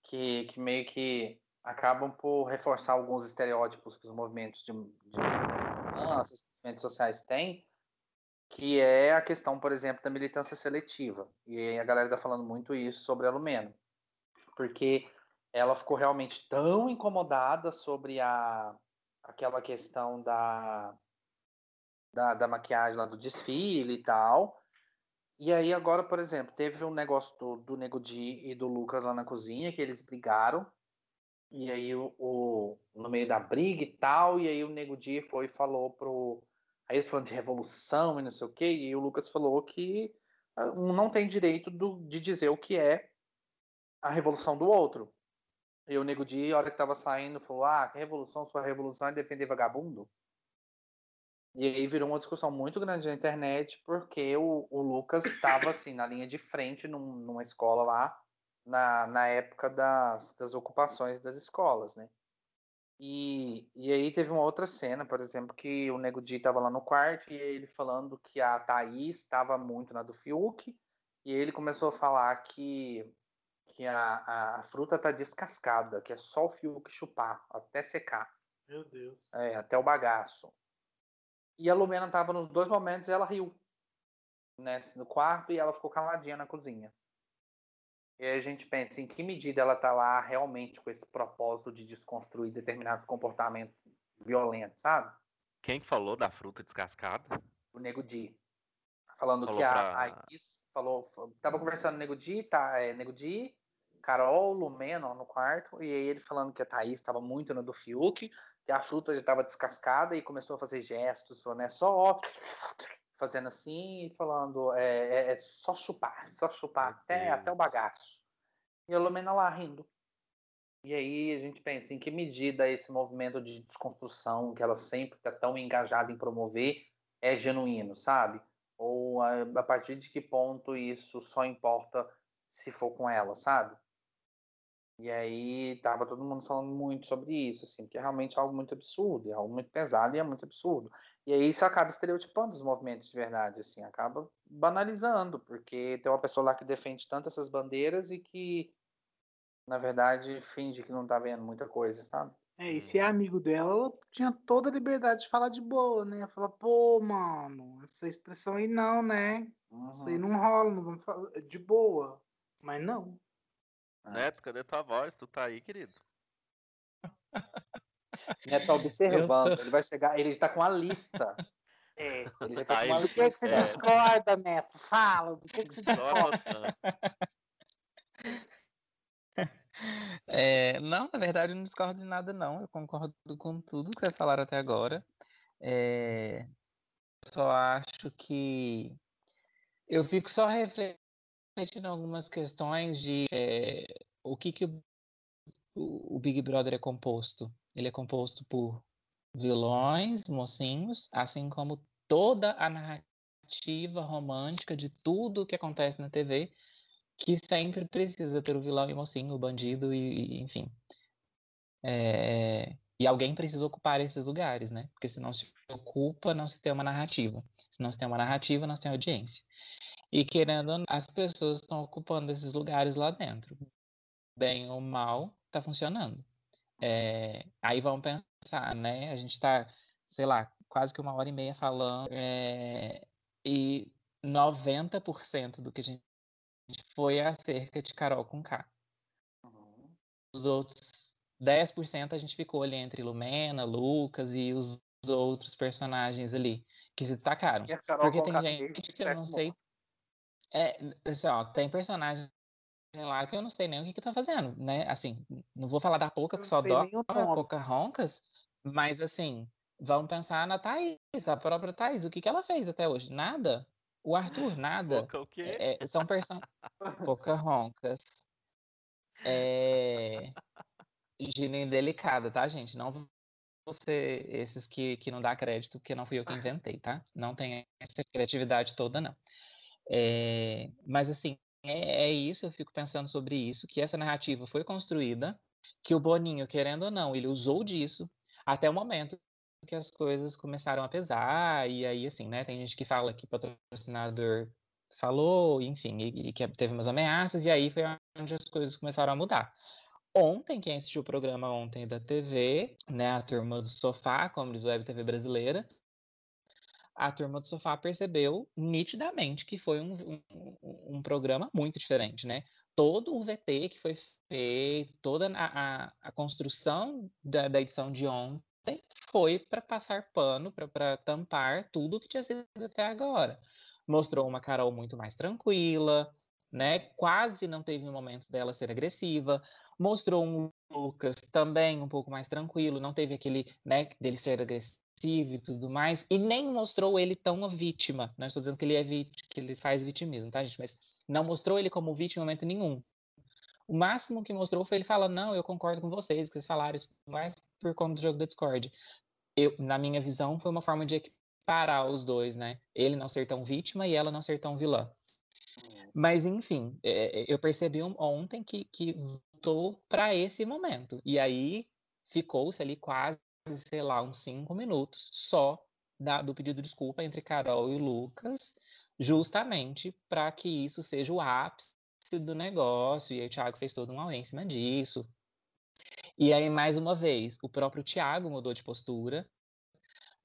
Que, que meio que acabam por reforçar alguns estereótipos que os movimentos de, de os movimentos sociais têm, que é a questão, por exemplo, da militância seletiva. E a galera tá falando muito isso sobre a Lumena. Porque ela ficou realmente tão incomodada sobre a, aquela questão da, da, da maquiagem lá do desfile e tal. E aí agora, por exemplo, teve um negócio do, do Nego Di e do Lucas lá na cozinha, que eles brigaram. E aí o, o- no meio da briga e tal, e aí o Nego Di foi e falou pro. Aí eles falando de revolução e não sei o quê, e o Lucas falou que ah, não tem direito do- de dizer o que é a revolução do outro. E o Nego Di, a hora que tava saindo, falou: Ah, que revolução, sua revolução é defender vagabundo. E aí virou uma discussão muito grande na internet, porque o, o Lucas estava assim, na linha de frente num- numa escola lá, na, na época das, das ocupações das escolas, né? E, e aí teve uma outra cena, por exemplo, que o Nego Di estava lá no quarto e ele falando que a Thaís estava muito na do Fiuk, e ele começou a falar que, que a, a fruta tá descascada, que é só o Fiuk chupar, até secar.
Meu Deus.
É, até o bagaço. E a Lumena tava nos dois momentos e ela riu. Né, no quarto e ela ficou caladinha na cozinha. E aí a gente pensa em que medida ela tá lá realmente com esse propósito de desconstruir determinados comportamentos violentos, sabe?
Quem que falou da fruta descascada?
O Nego Di. Falando
Falou
que a,
pra-
a Iris falou. Tava conversando Nego Di, tá, é, Nego Di, Carol, Lumena no quarto, e aí ele falando que a Thaís estava muito na do Fiuk, que a fruta já estava descascada e começou a fazer gestos, falando, é só fazendo assim e falando, é, é- é só chupar, só chupar até, até o bagaço. E a Lumena lá rindo. E aí a gente pensa em que medida esse movimento de desconstrução que ela sempre está tão engajada em promover é genuíno, sabe? Ou a, a partir de que ponto isso só importa se for com ela, sabe? E aí tava todo mundo falando muito sobre isso, assim, porque é realmente algo muito absurdo, é algo muito pesado e é muito absurdo. E aí isso acaba estereotipando os movimentos de verdade, assim, acaba banalizando, porque tem uma pessoa lá que defende tanto essas bandeiras e que, na verdade, finge que não tá vendo muita coisa, sabe?
É, e se é amigo dela, ela tinha toda a liberdade de falar de boa, né? Falar, pô, mano, essa expressão aí não, né? Isso aí
Uhum.
não rola, não vamos falar de boa. Mas não.
É.
Neto, cadê tua voz? Tu tá aí, querido?
Neto tá observando,
tô-
ele vai chegar, ele está com a lista.
É.
Ele já tá
Aí
com uma
Do que, que você
É.
discorda, Neto? Fala, do que, que você discorda?
É, não, na verdade, eu não discordo de nada, não. Eu concordo com tudo que vocês falaram até agora. É, eu só acho que eu fico só refletindo em algumas questões de é, o que, que o, o o Big Brother é composto. Ele é composto por vilões, mocinhos, assim como toda a narrativa romântica de tudo que acontece na TV, que sempre precisa ter o vilão e o mocinho, o bandido e, e, enfim. É, e alguém precisa ocupar esses lugares, né? Porque se não se ocupa, não se tem uma narrativa. Se não se tem uma narrativa, não se tem audiência. E querendo ou não, as pessoas estão ocupando esses lugares lá dentro. Bem ou mal, tá funcionando. É, aí vamos pensar, né? A gente está, sei lá, quase que uma hora e meia falando, é, e 90% do que a gente foi acerca de Carol com K.
Uhum.
Os outros 10% a gente ficou ali entre Lumena, Lucas e os outros personagens ali que se destacaram. Porque tem gente que eu não
como?
sei. É, assim, ó, tem personagem lá que eu não sei nem o que que tá fazendo, né? Assim, não vou falar da Poca, que
não
só dó. Poca Roncas, mas assim, vamos pensar na Thaís, a própria Thaís. O que que ela fez até hoje? Nada. O Arthur, nada.
O quê?
É, é, são personagens. Poca Roncas. É. Gina indelicada, tá, gente? Não você esses que, que não dá crédito, porque não fui eu que inventei, tá? Não tem essa criatividade toda, não. É, mas assim, é, é isso, eu fico pensando sobre isso, que essa narrativa foi construída, que o Boninho, querendo ou não, ele usou disso até o momento que as coisas começaram a pesar, e aí, assim, né, tem gente que fala que patrocinador falou, enfim, e, e que teve umas ameaças, e aí foi onde as coisas começaram a mudar. Ontem, quem assistiu o programa ontem da TV, né, a turma do sofá, como diz o Web TV brasileira, a turma do sofá percebeu nitidamente que foi um, um, um programa muito diferente, né? Todo o VT que foi feito, toda a, a, a construção da, da edição de ontem foi para passar pano, para tampar tudo que tinha sido até agora. Mostrou uma Carol muito mais tranquila, né? Quase não teve momentos dela ser agressiva. Mostrou um Lucas também um pouco mais tranquilo, não teve aquele, né, dele ser agressivo e tudo mais, e nem mostrou ele tão vítima. Não estou dizendo que ele é vítima, que ele faz vitimismo, tá, gente? Mas não mostrou ele como vítima em momento nenhum. O máximo que mostrou foi ele falando, não, eu concordo com vocês, que vocês falaram e tudo mais, por conta do jogo da Discord. Eu, na minha visão, foi uma forma de equiparar os dois, né? Ele não ser tão vítima e ela não ser tão vilã. Mas, enfim, é, eu percebi ontem que, que voltou para esse momento. E aí ficou-se ali quase, sei lá, uns cinco minutos só da, do pedido de desculpa entre Carol e Lucas, justamente para que isso seja o ápice do negócio. E aí o Thiago fez todo um auê em cima disso. E aí, mais uma vez, o próprio Thiago mudou de postura.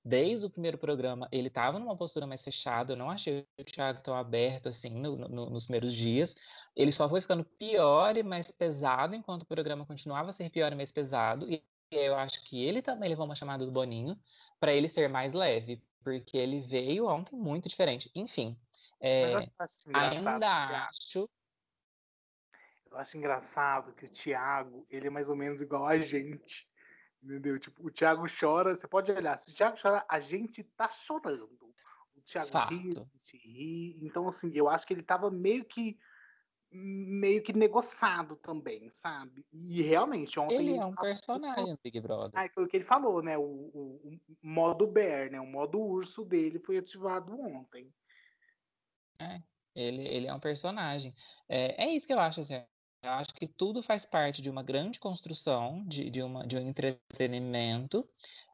Desde o primeiro programa, ele estava numa postura mais fechada. Eu não achei o Thiago tão aberto assim no, no, nos primeiros dias. Ele só foi ficando pior e mais pesado enquanto o programa continuava a ser pior e mais pesado. E eu acho que ele também levou uma chamada do Boninho para ele ser mais leve, porque ele veio ontem muito diferente. Enfim, é, ainda acho.
Eu acho engraçado que o Thiago, ele é mais ou menos igual a gente. Entendeu? Tipo, o Thiago chora, você pode olhar, se o Thiago chora, a gente tá chorando. O Thiago
Fato.
ri, a gente ri. Então, assim, eu acho que ele tava meio que meio que negociado também, sabe? E realmente, ontem.
Ele é um personagem do Big Brother.
Ah, foi o que ele falou, né? O, o, o modo bear, né? O modo urso dele foi ativado ontem.
É, ele, ele é um personagem. É, é isso que eu acho, assim. Eu acho que tudo faz parte de uma grande construção, de, de, uma, de um entretenimento,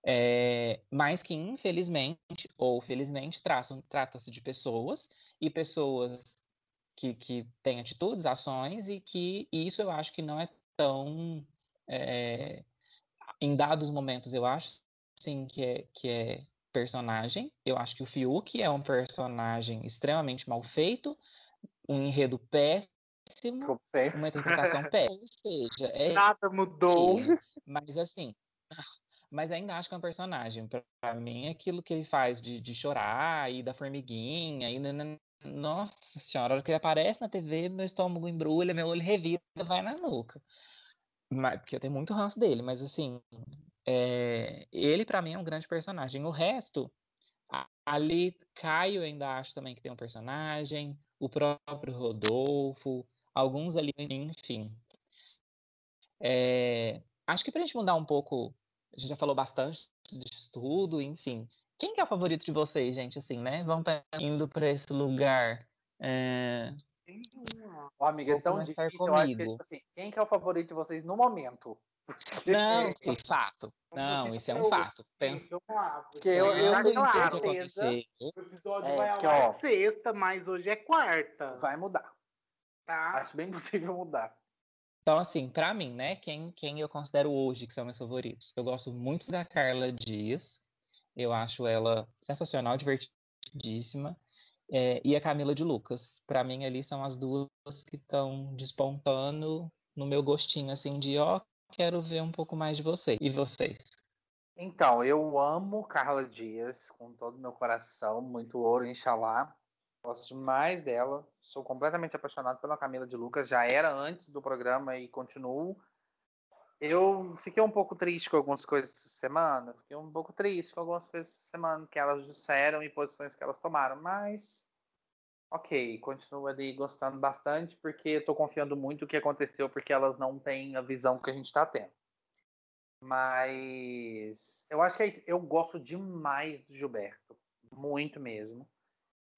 é, mas que, infelizmente, ou felizmente, trata-se de pessoas, e pessoas que, que têm atitudes, ações, e que isso eu acho que não é tão. É, em dados momentos, eu acho, sim, que é, que é personagem. Eu acho que o Fiuk é um personagem extremamente mal feito, um enredo péssimo uma interpretação péssima. Ou seja, é
Nada mudou.
ele, mas assim, mas ainda acho que é um personagem. Para mim, aquilo que ele faz de, de chorar e da formiguinha, e nossa senhora, a hora que ele aparece na TV, meu estômago embrulha, meu olho revira, vai na nuca. Mas, porque eu tenho muito ranço dele, mas assim, é, ele para mim é um grande personagem. O resto, ali, Caio ainda acho também que tem um personagem, o próprio Rodolfo, alguns ali, enfim. É, acho que pra gente mudar um pouco, a gente já falou bastante disso tudo, enfim. Quem que é o favorito de vocês, gente, assim, né? Vamos tá indo pra esse lugar. É,
Ó, amiga, é tão difícil, eu acho que é
comigo.
tipo assim, quem que é o favorito de vocês no momento?
Não, sim, fato. Não, isso é um fato.
Lá.
Que eu- eu
em
tenho
tudo que aconteceu,
O episódio
É,
vai
que,
ao sexta, mas hoje é quarta.
Vai mudar.
Tá?
Acho bem possível mudar.
Então, assim, pra mim, né, quem, quem eu considero hoje que são meus favoritos? Eu gosto muito da Carla Dias. Eu acho ela sensacional, divertidíssima. É, e a Camila de Lucas. Pra mim, ali são as duas que estão despontando no meu gostinho, assim, de ó, quero ver um pouco mais de você. E vocês?
Então, eu amo Carla Dias com todo o meu coração, muito ouro, Inxalá. Gosto demais dela. Sou completamente apaixonado pela Camila de Lucas. Já era antes do programa e continuo. Eu fiquei um pouco triste com algumas coisas essa semana. Fiquei um pouco triste com algumas coisas essa semana que elas disseram e posições que elas tomaram. Mas, ok, continuo ali gostando bastante porque estou confiando muito no que aconteceu porque elas não têm a visão que a gente está tendo. Mas eu acho que é eu gosto demais do Gilberto. Muito mesmo.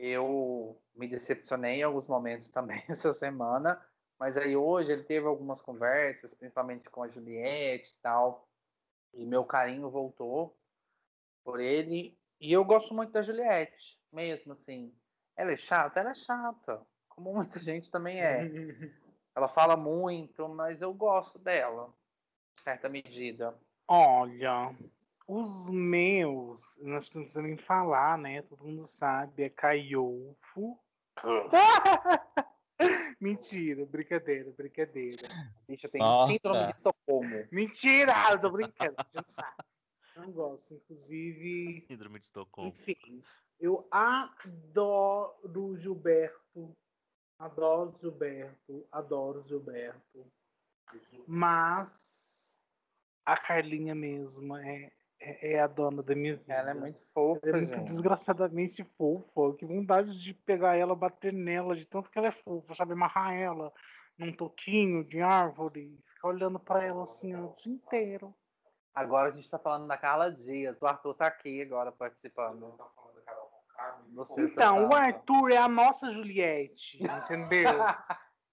Eu me decepcionei em alguns momentos também essa semana, mas aí hoje ele teve algumas conversas, principalmente com a Juliette e tal, e meu carinho voltou por ele. E eu gosto muito da Juliette, mesmo assim. Ela é chata? Ela é chata, como muita gente também é. Ela fala muito, mas eu gosto dela, em certa medida.
Olha, os meus, nós não precisamos nem falar, né? Todo mundo sabe, é Caiofo. Mentira, brincadeira, brincadeira.
Bicho, tem síndrome de Estocolmo.
Mentira, eu tô brincando, não sabe. Não gosto, inclusive.
Síndrome de Estocolmo.
Enfim, eu adoro Gilberto. Adoro Gilberto, adoro Gilberto. Mas a Carlinha mesmo é é, é a dona da minha vida.
Ela é muito fofa,
ela é muito
gente.
desgraçadamente fofa. Que vontade de pegar ela, bater nela, de tanto que ela é fofa, sabe? Amarrar ela num toquinho de árvore, ficar olhando para ela assim o dia inteiro.
Agora a gente tá falando da Carla Dias. O Arthur tá aqui agora participando.
então, o Arthur é a nossa Juliette, entendeu?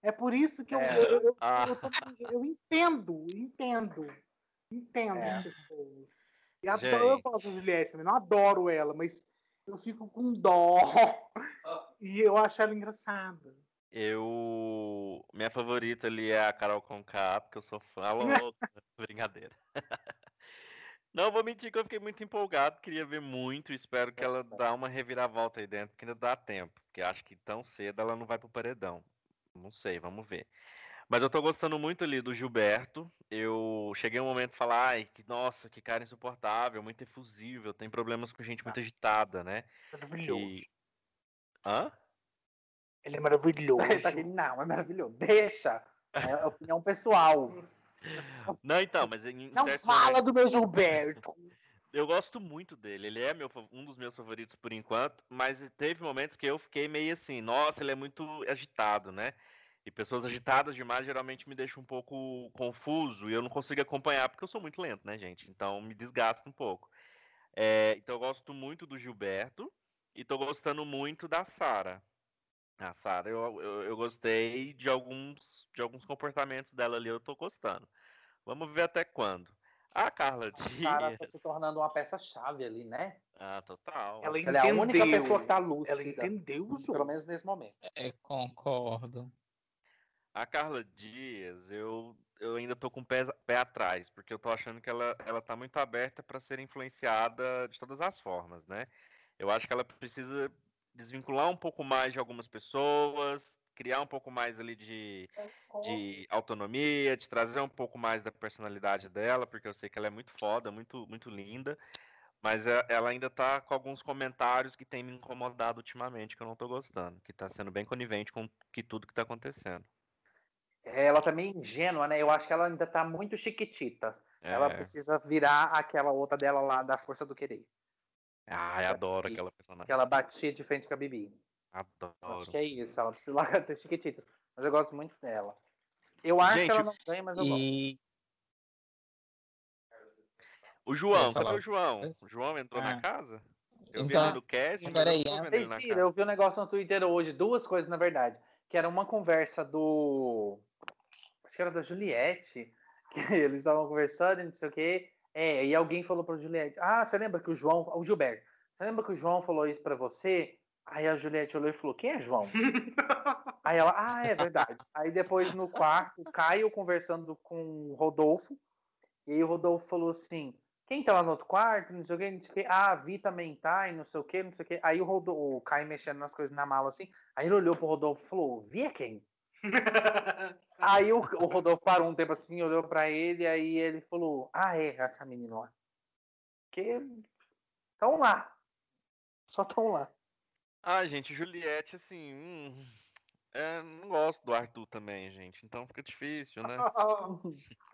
é por isso que eu, é. eu, eu, ah. eu, eu entendo, entendo, entendo é. as pessoas. E adoro, eu gosto da Juliette também, não adoro ela, mas eu fico com dó. e eu acho ela engraçada.
Eu. Minha favorita ali é a Carol Conká, porque eu sou fã. Brincadeira. Não vou mentir que eu fiquei muito empolgado, queria ver muito, espero que ela dá uma reviravolta aí dentro, porque ainda dá tempo, porque acho que tão cedo ela não vai pro paredão. Não sei, vamos ver. Mas eu tô gostando muito ali do Gilberto. Eu cheguei um momento de falar, ai, que nossa, que cara insuportável, muito efusível, tem problemas com gente muito agitada, né?
Maravilhoso. E...
Hã?
Ele é maravilhoso.
Não, é maravilhoso. Deixa. É opinião pessoal.
Não, então, mas
em Não fala momento... do meu Gilberto.
Eu gosto muito dele. Ele é meu, um dos meus favoritos por enquanto, mas teve momentos que eu fiquei meio assim, nossa, ele é muito agitado, né? E pessoas agitadas demais geralmente me deixam um pouco confuso e eu não consigo acompanhar porque eu sou muito lento, né, gente? Então me desgasta um pouco. É, então eu gosto muito do Gilberto e tô gostando muito da Sara. A Sara, eu, eu, eu, gostei de alguns, de alguns comportamentos dela ali, eu tô gostando. Vamos ver até quando. A Carla Dias. A Sara
tá se tornando uma peça-chave ali, né?
Ah, total.
Ela, ela é a única pessoa que tá lúcida.
Ela entendeu o
jogo. Pelo menos nesse momento.
É, concordo.
A Carla Dias, eu, eu ainda tô com o pé, pé atrás, porque eu tô achando que ela, ela tá muito aberta para ser influenciada de todas as formas, né? Eu acho que ela precisa desvincular um pouco mais de algumas pessoas, criar um pouco mais ali de, de autonomia, de trazer um pouco mais da personalidade dela, porque eu sei que ela é muito foda, muito, muito linda, mas é, ela ainda tá com alguns comentários que tem me incomodado ultimamente, que eu não tô gostando, que tá sendo bem conivente com que tudo que tá acontecendo
ela também tá ingênua, né? Eu acho que ela ainda tá muito chiquitita. É. Ela precisa virar aquela outra dela lá da Força do Querer.
Ah, eu adoro aquela personagem.
Que ela batia de frente com a Bibi.
Adoro.
Acho que é isso, ela precisa largar de chiquititas. Mas eu gosto muito dela. Eu acho Gente, que ela não ganha, mas eu e... gosto.
O João, cadê o João? O João entrou ah. na casa? Eu
então,
vi ele no cast,
mas eu
vendo ele Eu vi um negócio no Twitter hoje, duas coisas, na verdade. Que era uma conversa do que era da Juliette, que eles estavam conversando, não sei o quê. É, e alguém falou para Juliette: Ah, você lembra que o João, o Gilberto, você lembra que o João falou isso para você? Aí a Juliette olhou e falou: Quem é João? Aí ela: Ah, é verdade. Aí depois no quarto, o Caio conversando com o Rodolfo. E aí o Rodolfo falou assim: Quem tá lá no outro quarto? Não sei o quê, não sei o quê. Ah, a Vi também tá, e não sei o quê, não sei o quê. Aí o, Rodolfo, o Caio mexendo nas coisas na mala assim. Aí ele olhou pro Rodolfo e falou: Vi é quem? Aí o, o, Rodolfo parou um tempo assim, olhou para ele, aí ele falou: Ah, é, a menina lá. Que estão lá. Só estão lá.
Ah, gente, Juliette, assim. hum, é, não gosto do Arthur também, gente. Então fica difícil, né?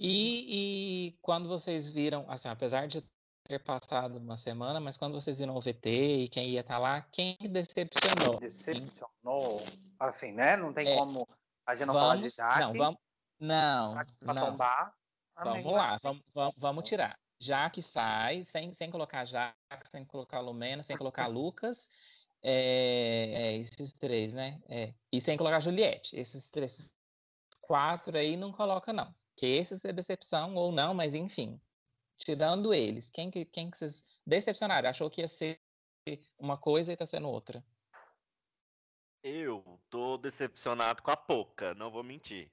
E, e quando vocês viram, assim, apesar de ter passado uma semana, mas quando vocês viram o VT e quem ia estar lá, quem decepcionou?
Decepcionou. Assim, né? Não tem
É,
como a gente não falar de
Vamos,
Jaque.
não, vamos, não,
pra
não.
tombar. Amém.
Vamos lá, vamos, vamos, vamos tirar. Jaque sai, sem, sem colocar Jaque, sem colocar Lumena, sem colocar Lucas. É, é, esses três, né? É, e sem colocar Juliette. Esses três, esses quatro aí não coloca, não. Que esses é decepção ou não, mas enfim. Tirando eles, quem que, quem que vocês decepcionaram? Achou que ia ser uma coisa e tá sendo outra.
Eu tô decepcionado com a Poca, não vou mentir.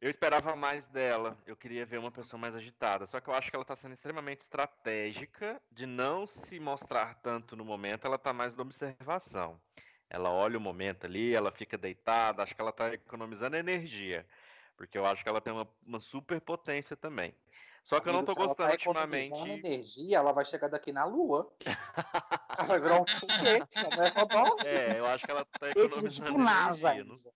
Eu esperava mais dela, eu queria ver uma pessoa mais agitada, só que eu acho que ela tá sendo extremamente estratégica de não se mostrar tanto no momento, ela tá mais na observação. Ela olha o momento ali, ela fica deitada, acho que ela tá economizando energia, porque eu acho que ela tem uma, uma super potência também. Só que eu não tô
Amigo, se
gostando ultimamente.
energia, ela vai chegar daqui na lua. ela vai virar um foguete, não é só dó.
É, eu acho que ela tá economizando
tipo NASA
energia, não sei.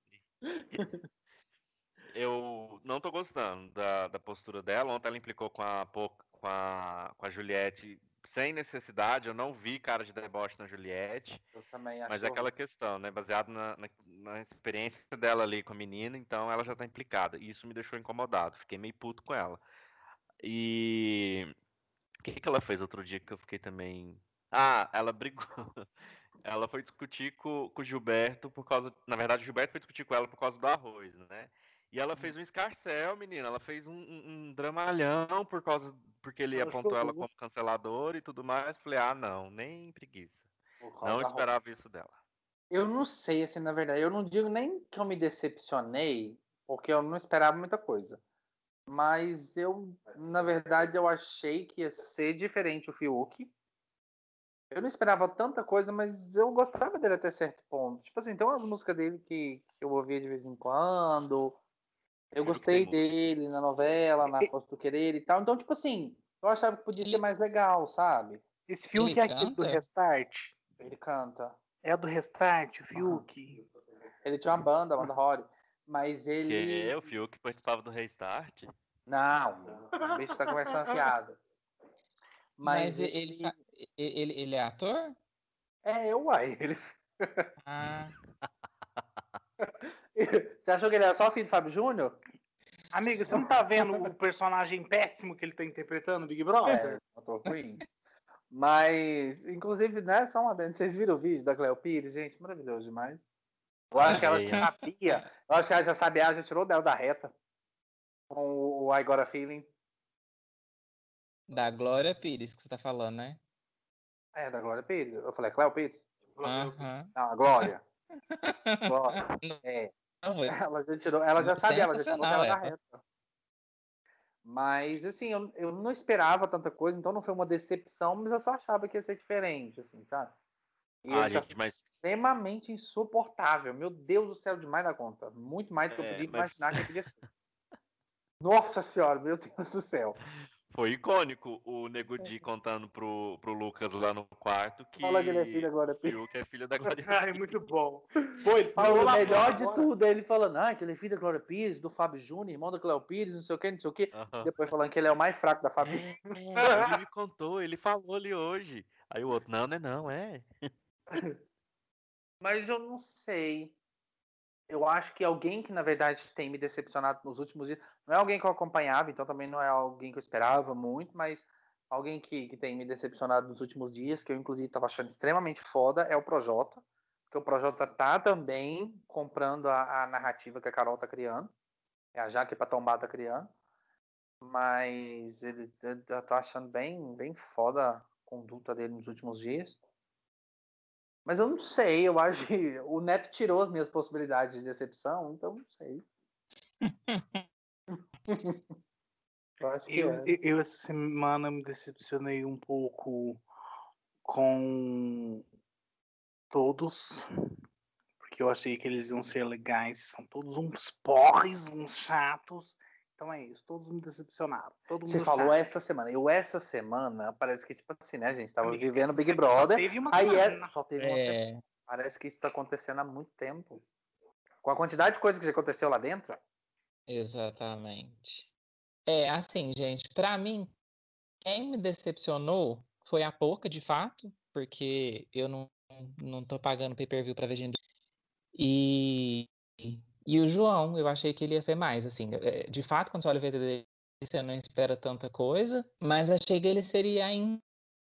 Eu não tô gostando da, da postura dela. Ontem ela implicou com a, com a, com a Juliette sem necessidade. Eu não vi cara de deboche na Juliette.
Eu também acho.
Mas é aquela questão, né? Baseado na, na, na experiência dela ali com a menina, então ela já tá implicada. E isso me deixou incomodado. Fiquei meio puto com ela. E o que, que ela fez outro dia que eu fiquei também. Ah, ela brigou. Ela foi discutir com, com o Gilberto por causa. Na verdade, o Gilberto foi discutir com ela por causa do arroz, né? E ela fez um escarcel, menina. Ela fez um, um, um dramalhão por causa. Porque ele apontou ela como cancelador e tudo mais. Falei, ah, não, nem preguiça. Não esperava isso dela.
Eu não sei, assim, na verdade, eu não digo nem que eu me decepcionei, porque eu não esperava muita coisa. Mas eu, na verdade, eu achei que ia ser diferente o Fiuk. Eu não esperava tanta coisa, mas eu gostava dele até certo ponto. Tipo assim, tem umas músicas dele que, que eu ouvia de vez em quando. Eu gostei dele na novela, na Força do Querer e tal. Então, tipo assim, eu achava que podia ser mais legal, sabe?
Esse Fiuk
Ele
é aquele do? Restart.
Ele canta.
É do Restart, o Fiuk.
Ele tinha uma banda, a banda Rory. Mas ele.
Que o Fiuk participava do Restart.
Não, o bicho tá conversando fiado.
Mas,
Mas,
ele, fa- e- ele, ele é ator?
É, eu, uai. Ele...
Ah,
Você achou que ele era só filho do Fábio Júnior?
Amigo, você não tá vendo o personagem péssimo que ele tá interpretando no Big Brother?
É, ator ruim. Mas, inclusive, né, só uma vocês viram o vídeo da Cleo Pires? Gente, maravilhoso demais. Eu acho que ela já sabia. Eu acho que ela já sabia, ela já tirou dela da reta. Com o I Got a Feeling.
da Glória Pires que você tá falando, né?
É, da Glória Pires. Eu falei, Cleo Pires?
Aham.
Não, a Glória. Glória. É. Ela já tirou, ela já sabia, ela já tirou dela da
ela.
reta. Mas, assim, eu, eu não esperava tanta coisa, então não foi uma decepção, mas eu só achava que ia ser diferente, assim, sabe? E
Ah,
tá
gente, mas
extremamente insuportável. Meu Deus do céu, demais da conta. Muito mais do que eu
É,
podia
mas-
imaginar que podia ser. Nossa senhora, meu Deus do céu.
foi icônico o Nego Di contando pro, pro Lucas lá no quarto que
Fala que ele é filho agora.
o Fiuk é filho da Glória
Ai, muito bom. Pô, ele
Falou o melhor de
agora.
tudo. Aí ele falando, ah, que ele é filho da Glória Pires, do Fábio Júnior, irmão da Cléo Pires, não sei o que, não sei o que.
Aham.
Depois falando que ele é o mais fraco da família.
É, ele me contou, ele falou ali hoje. Aí o outro, não, não é não, é.
Mas eu não sei. Eu acho que alguém que, na verdade, tem me decepcionado nos últimos dias. Não é alguém que eu acompanhava, então também não é alguém que eu esperava muito, mas alguém que, que tem me decepcionado nos últimos dias, que eu, inclusive, estava achando extremamente foda, é o Projota. Porque o Projota tá também comprando a, a narrativa que a Carol tá criando. É a Jaque Patombá tá criando. Mas ele, eu tô achando bem, bem foda a conduta dele nos últimos dias. Mas eu não sei, eu acho que o Neto tirou as minhas possibilidades de decepção, então não sei. eu acho que
Eu,
é.
eu- essa semana me decepcionei um pouco com todos, porque eu achei que eles iam ser legais. São todos uns porres, uns chatos. Então é isso. Todos me decepcionaram. Todo
Você
mundo
falou essa semana. Eu, essa semana, parece que, tipo assim, né, gente? Tava
Amiga,
vivendo Big
só
Brother.
Teve uma
Aí é,
semana.
só teve uma semana.
É,
Parece que isso tá acontecendo há muito tempo. Com a quantidade de coisa que já aconteceu lá dentro.
exatamente. É, assim, gente, pra mim, quem me decepcionou foi a Poca, de fato, porque eu não, não tô pagando pay-per-view pra ver gente. E, e o João, eu achei que ele ia ser mais, assim. é, De fato, quando você olha o VT dele, você não espera tanta coisa, mas achei que ele seria ainda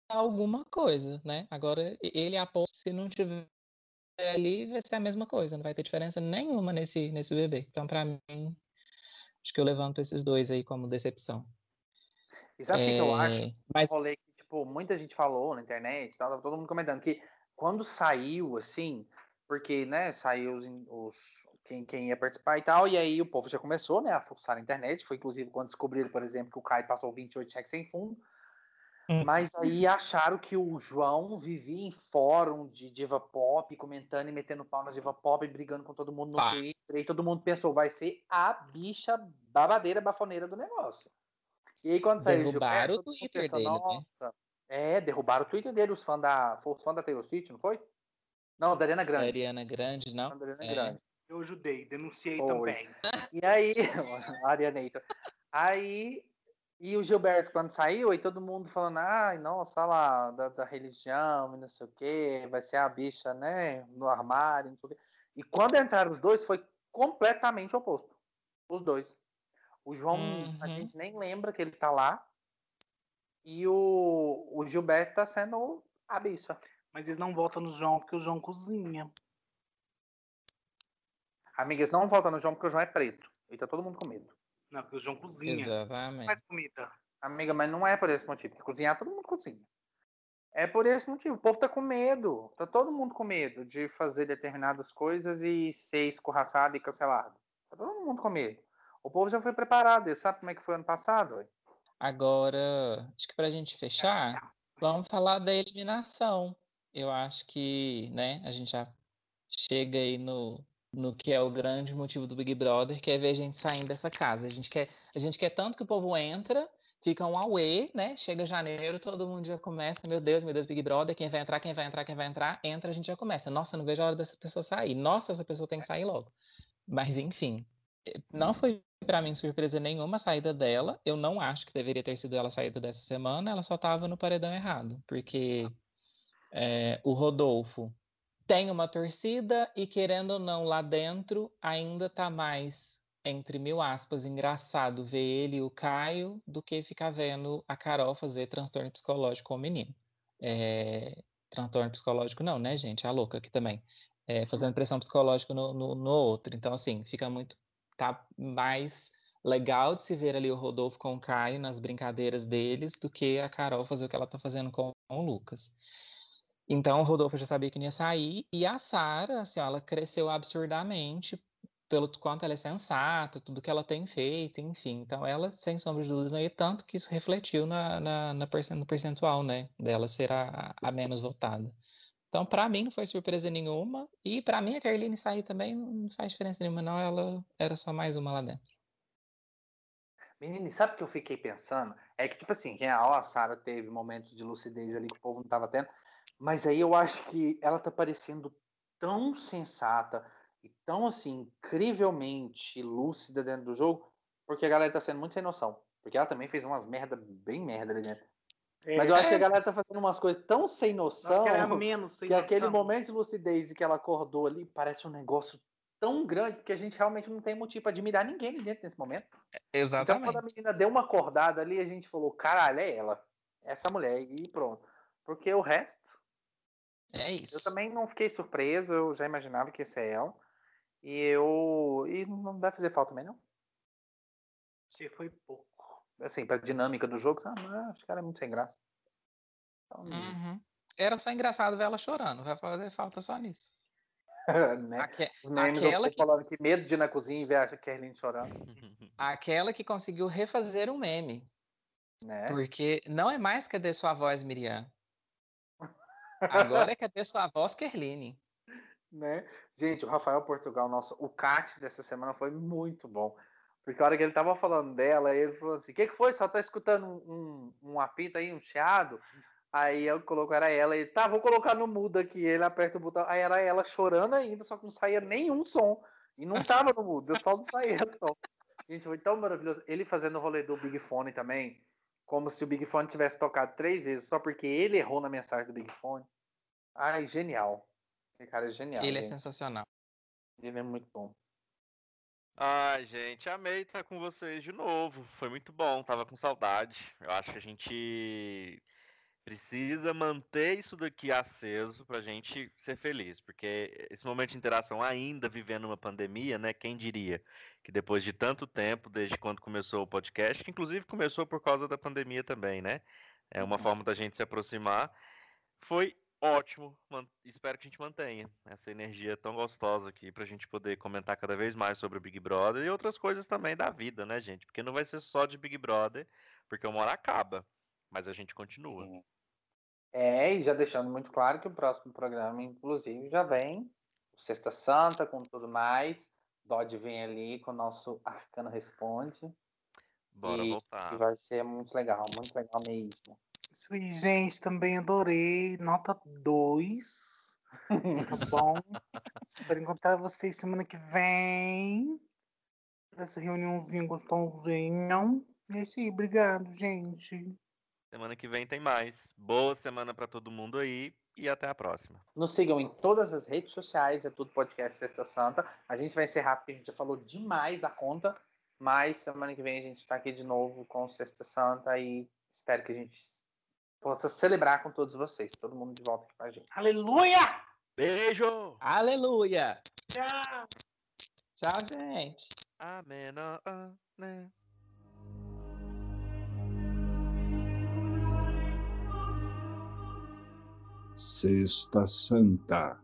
alguma coisa, né? Agora, ele a Poca, se não tiver ali, vai ser a mesma coisa, não vai ter diferença nenhuma nesse, nesse bebê. Então, pra mim, acho que eu levanto esses dois aí como decepção.
E sabe o que, que eu acho?
É, mas
rolê que, tipo, muita gente falou na internet, tava todo mundo comentando que quando saiu, assim, porque, né, saiu os, os- quem, quem ia participar e tal, e aí o povo já começou, né, a fuçar na internet, foi inclusive quando descobriram, por exemplo, que o Caio passou 28 cheques sem fundo,
Hum.
mas aí acharam que o João vivia em fórum de diva pop, comentando e metendo pau na diva pop, brigando com todo mundo no
Pá.
Twitter, e todo mundo pensou, vai ser a bicha babadeira, bafoneira do negócio. E aí quando saiu o
Derrubaram o Twitter
pensou,
dele, né?
nossa, é, derrubaram o Twitter dele, os fãs da. Os fãs da Taylor Swift, não foi? Não, da Ariana Grande.
Ariana Grande, não?
Da Ariana
É.
Grande.
Eu ajudei, denunciei
Foi.
também.
E aí, a Arianator. Aí, e o Gilberto, quando saiu, aí todo mundo falando, ai, nossa, olha lá, da, da religião, e não sei o quê, vai ser a bicha, né, no armário, não sei o quê. E quando entraram os dois, foi completamente oposto. Os dois. O João, a
Uhum.
gente nem lembra que ele tá lá. E o, o Gilberto tá sendo a bicha.
Mas eles não votam no João porque o João cozinha.
Amigas, não volta no João porque o João é preto. E tá todo mundo com medo.
Não, porque o João cozinha.
Exatamente.
Faz comida.
Amiga, mas não é por esse motivo. Porque cozinhar, todo mundo cozinha. É por esse motivo. O povo tá com medo. Tá todo mundo com medo de fazer determinadas coisas e ser escorraçado e cancelado. Tá todo mundo com medo. O povo já foi preparado. E sabe como é que foi ano passado?
Agora, acho que pra gente fechar, vamos falar da eliminação. Eu acho que, né, a gente já chega aí no, no que é o grande motivo do Big Brother, que é ver a gente saindo dessa casa. A gente quer, a gente quer tanto que o povo entra, fica um auê, né? Chega janeiro, todo mundo já começa, meu Deus, meu Deus, Big Brother, quem vai entrar, quem vai entrar, quem vai entrar, entra, a gente já começa. Nossa, não vejo a hora dessa pessoa sair. Nossa, essa pessoa tem que sair logo. Mas enfim, eh, não foi pra mim surpresa nenhuma a saída dela. Eu não acho que deveria ter sido ela a saída dessa semana. Ela só tava no paredão errado, porque eh, o Rodolfo tem uma torcida e querendo ou não lá dentro ainda tá mais entre mil aspas engraçado ver ele e o Caio do que ficar vendo a Carol fazer transtorno psicológico com o menino. Eh, transtorno psicológico não, né, gente? A louca aqui também. Eh, fazendo pressão psicológica no, no, no outro. Então, assim, fica muito. Tá mais legal de se ver ali o Rodolfo com o Caio nas brincadeiras deles do que a Carol fazer o que ela tá fazendo com o Lucas. Então, o Rodolfo já sabia que não ia sair, e a Sara, assim, ó, ela cresceu absurdamente pelo quanto ela é sensata, tudo que ela tem feito, enfim. Então, ela, sem sombra de dúvidas, não ia tanto que isso refletiu na, na, na no percentual, né, dela ser a, a menos votada. Então, para mim, não foi surpresa nenhuma, e para mim, a Carline sair também não faz diferença nenhuma, não, ela era só mais uma lá dentro.
Menina, sabe o que eu fiquei pensando? É que, tipo assim, real, a Sarah teve momentos de lucidez ali que o povo não tava tendo, mas aí eu acho que ela tá parecendo tão sensata e tão, assim, incrivelmente lúcida dentro do jogo, porque a galera tá sendo muito sem noção. Porque ela também fez umas merda bem merda ali dentro. Mas eu acho que a galera tá fazendo umas coisas tão sem noção
Nossa, que era menos sem
que aquele
noção.
momento de lucidez que ela acordou ali parece um negócio tão grande que a gente realmente não tem motivo pra admirar ninguém ali dentro nesse momento. Então, quando a menina deu uma acordada ali, a gente falou: caralho, é ela. Essa mulher. E pronto. Porque o resto,
É isso.
eu também não fiquei surpreso, eu já imaginava que ia ser ela. E eu. E não vai fazer falta também, não.
Achei foi pouco.
Assim, pra dinâmica do jogo, ah, acho que ela é muito sem graça. Então,
Uhum. Era só engraçado ver ela chorando, vai fazer falta só nisso.
né?
Aque- aquela que-
falando que medo de ir na cozinha e ver a Kerlin chorando,
Aquela que conseguiu refazer um meme.
né?
Porque não é mais cadê sua voz, Miriam? Agora é cadê sua voz, Kerline?
né? Gente, o Rafael Portugal, nossa, o Cat dessa semana foi muito bom. Porque a hora que ele tava falando dela, ele falou assim: o que, que foi? Só tá escutando um, um, um apito aí, um chiado? Aí eu coloco, era ela, e tá, vou colocar no mudo aqui. Ele aperta o botão, aí era ela chorando ainda, só que não saía nenhum som. E não tava no mudo, só não saía som. Gente, foi tão maravilhoso. Ele fazendo o rolê do Big Fone também, como se o Big Fone tivesse tocado três vezes, só porque ele errou na mensagem do Big Fone. Ai, genial. Esse cara é genial.
Ele é
gente.
sensacional.
Ele é muito bom.
Ai, gente, amei estar com vocês de novo. Foi muito bom, tava com saudade. Eu acho que a gente precisa manter isso daqui aceso pra gente ser feliz, porque esse momento de interação ainda vivendo uma pandemia, né? Quem diria que depois de tanto tempo, desde quando começou o podcast, que inclusive começou por causa da pandemia também, né? É uma
Uhum.
forma da gente se aproximar. Foi ótimo. Espero que a gente mantenha essa energia tão gostosa aqui pra gente poder comentar cada vez mais sobre o Big Brother e outras coisas também da vida, né, gente? Porque não vai ser só de Big Brother, porque uma hora acaba, mas a gente continua.
É, e já deixando muito claro que o próximo programa, inclusive, já vem Sexta Santa, com tudo mais. Dodge vem ali com o nosso Arcano Responde.
Bora
e,
voltar.
e vai ser muito legal, muito legal mesmo.
Isso aí, gente, também adorei. Nota 2. Muito bom. Espero encontrar vocês semana que vem. Pra essa reuniãozinha gostosinha. E é isso aí, obrigado, gente.
Semana que vem tem mais. Boa semana pra todo mundo aí e até a próxima.
Nos sigam em todas as redes sociais, é tudo podcast Sexta Santa. A gente vai encerrar porque a gente já falou demais da conta, mas semana que vem a gente está aqui de novo com Sexta Santa e espero que a gente possa celebrar com todos vocês, todo mundo de volta aqui com a gente.
Aleluia!
Beijo!
Aleluia!
Tchau!
Tchau, gente.
Amém.
Sexta Santa.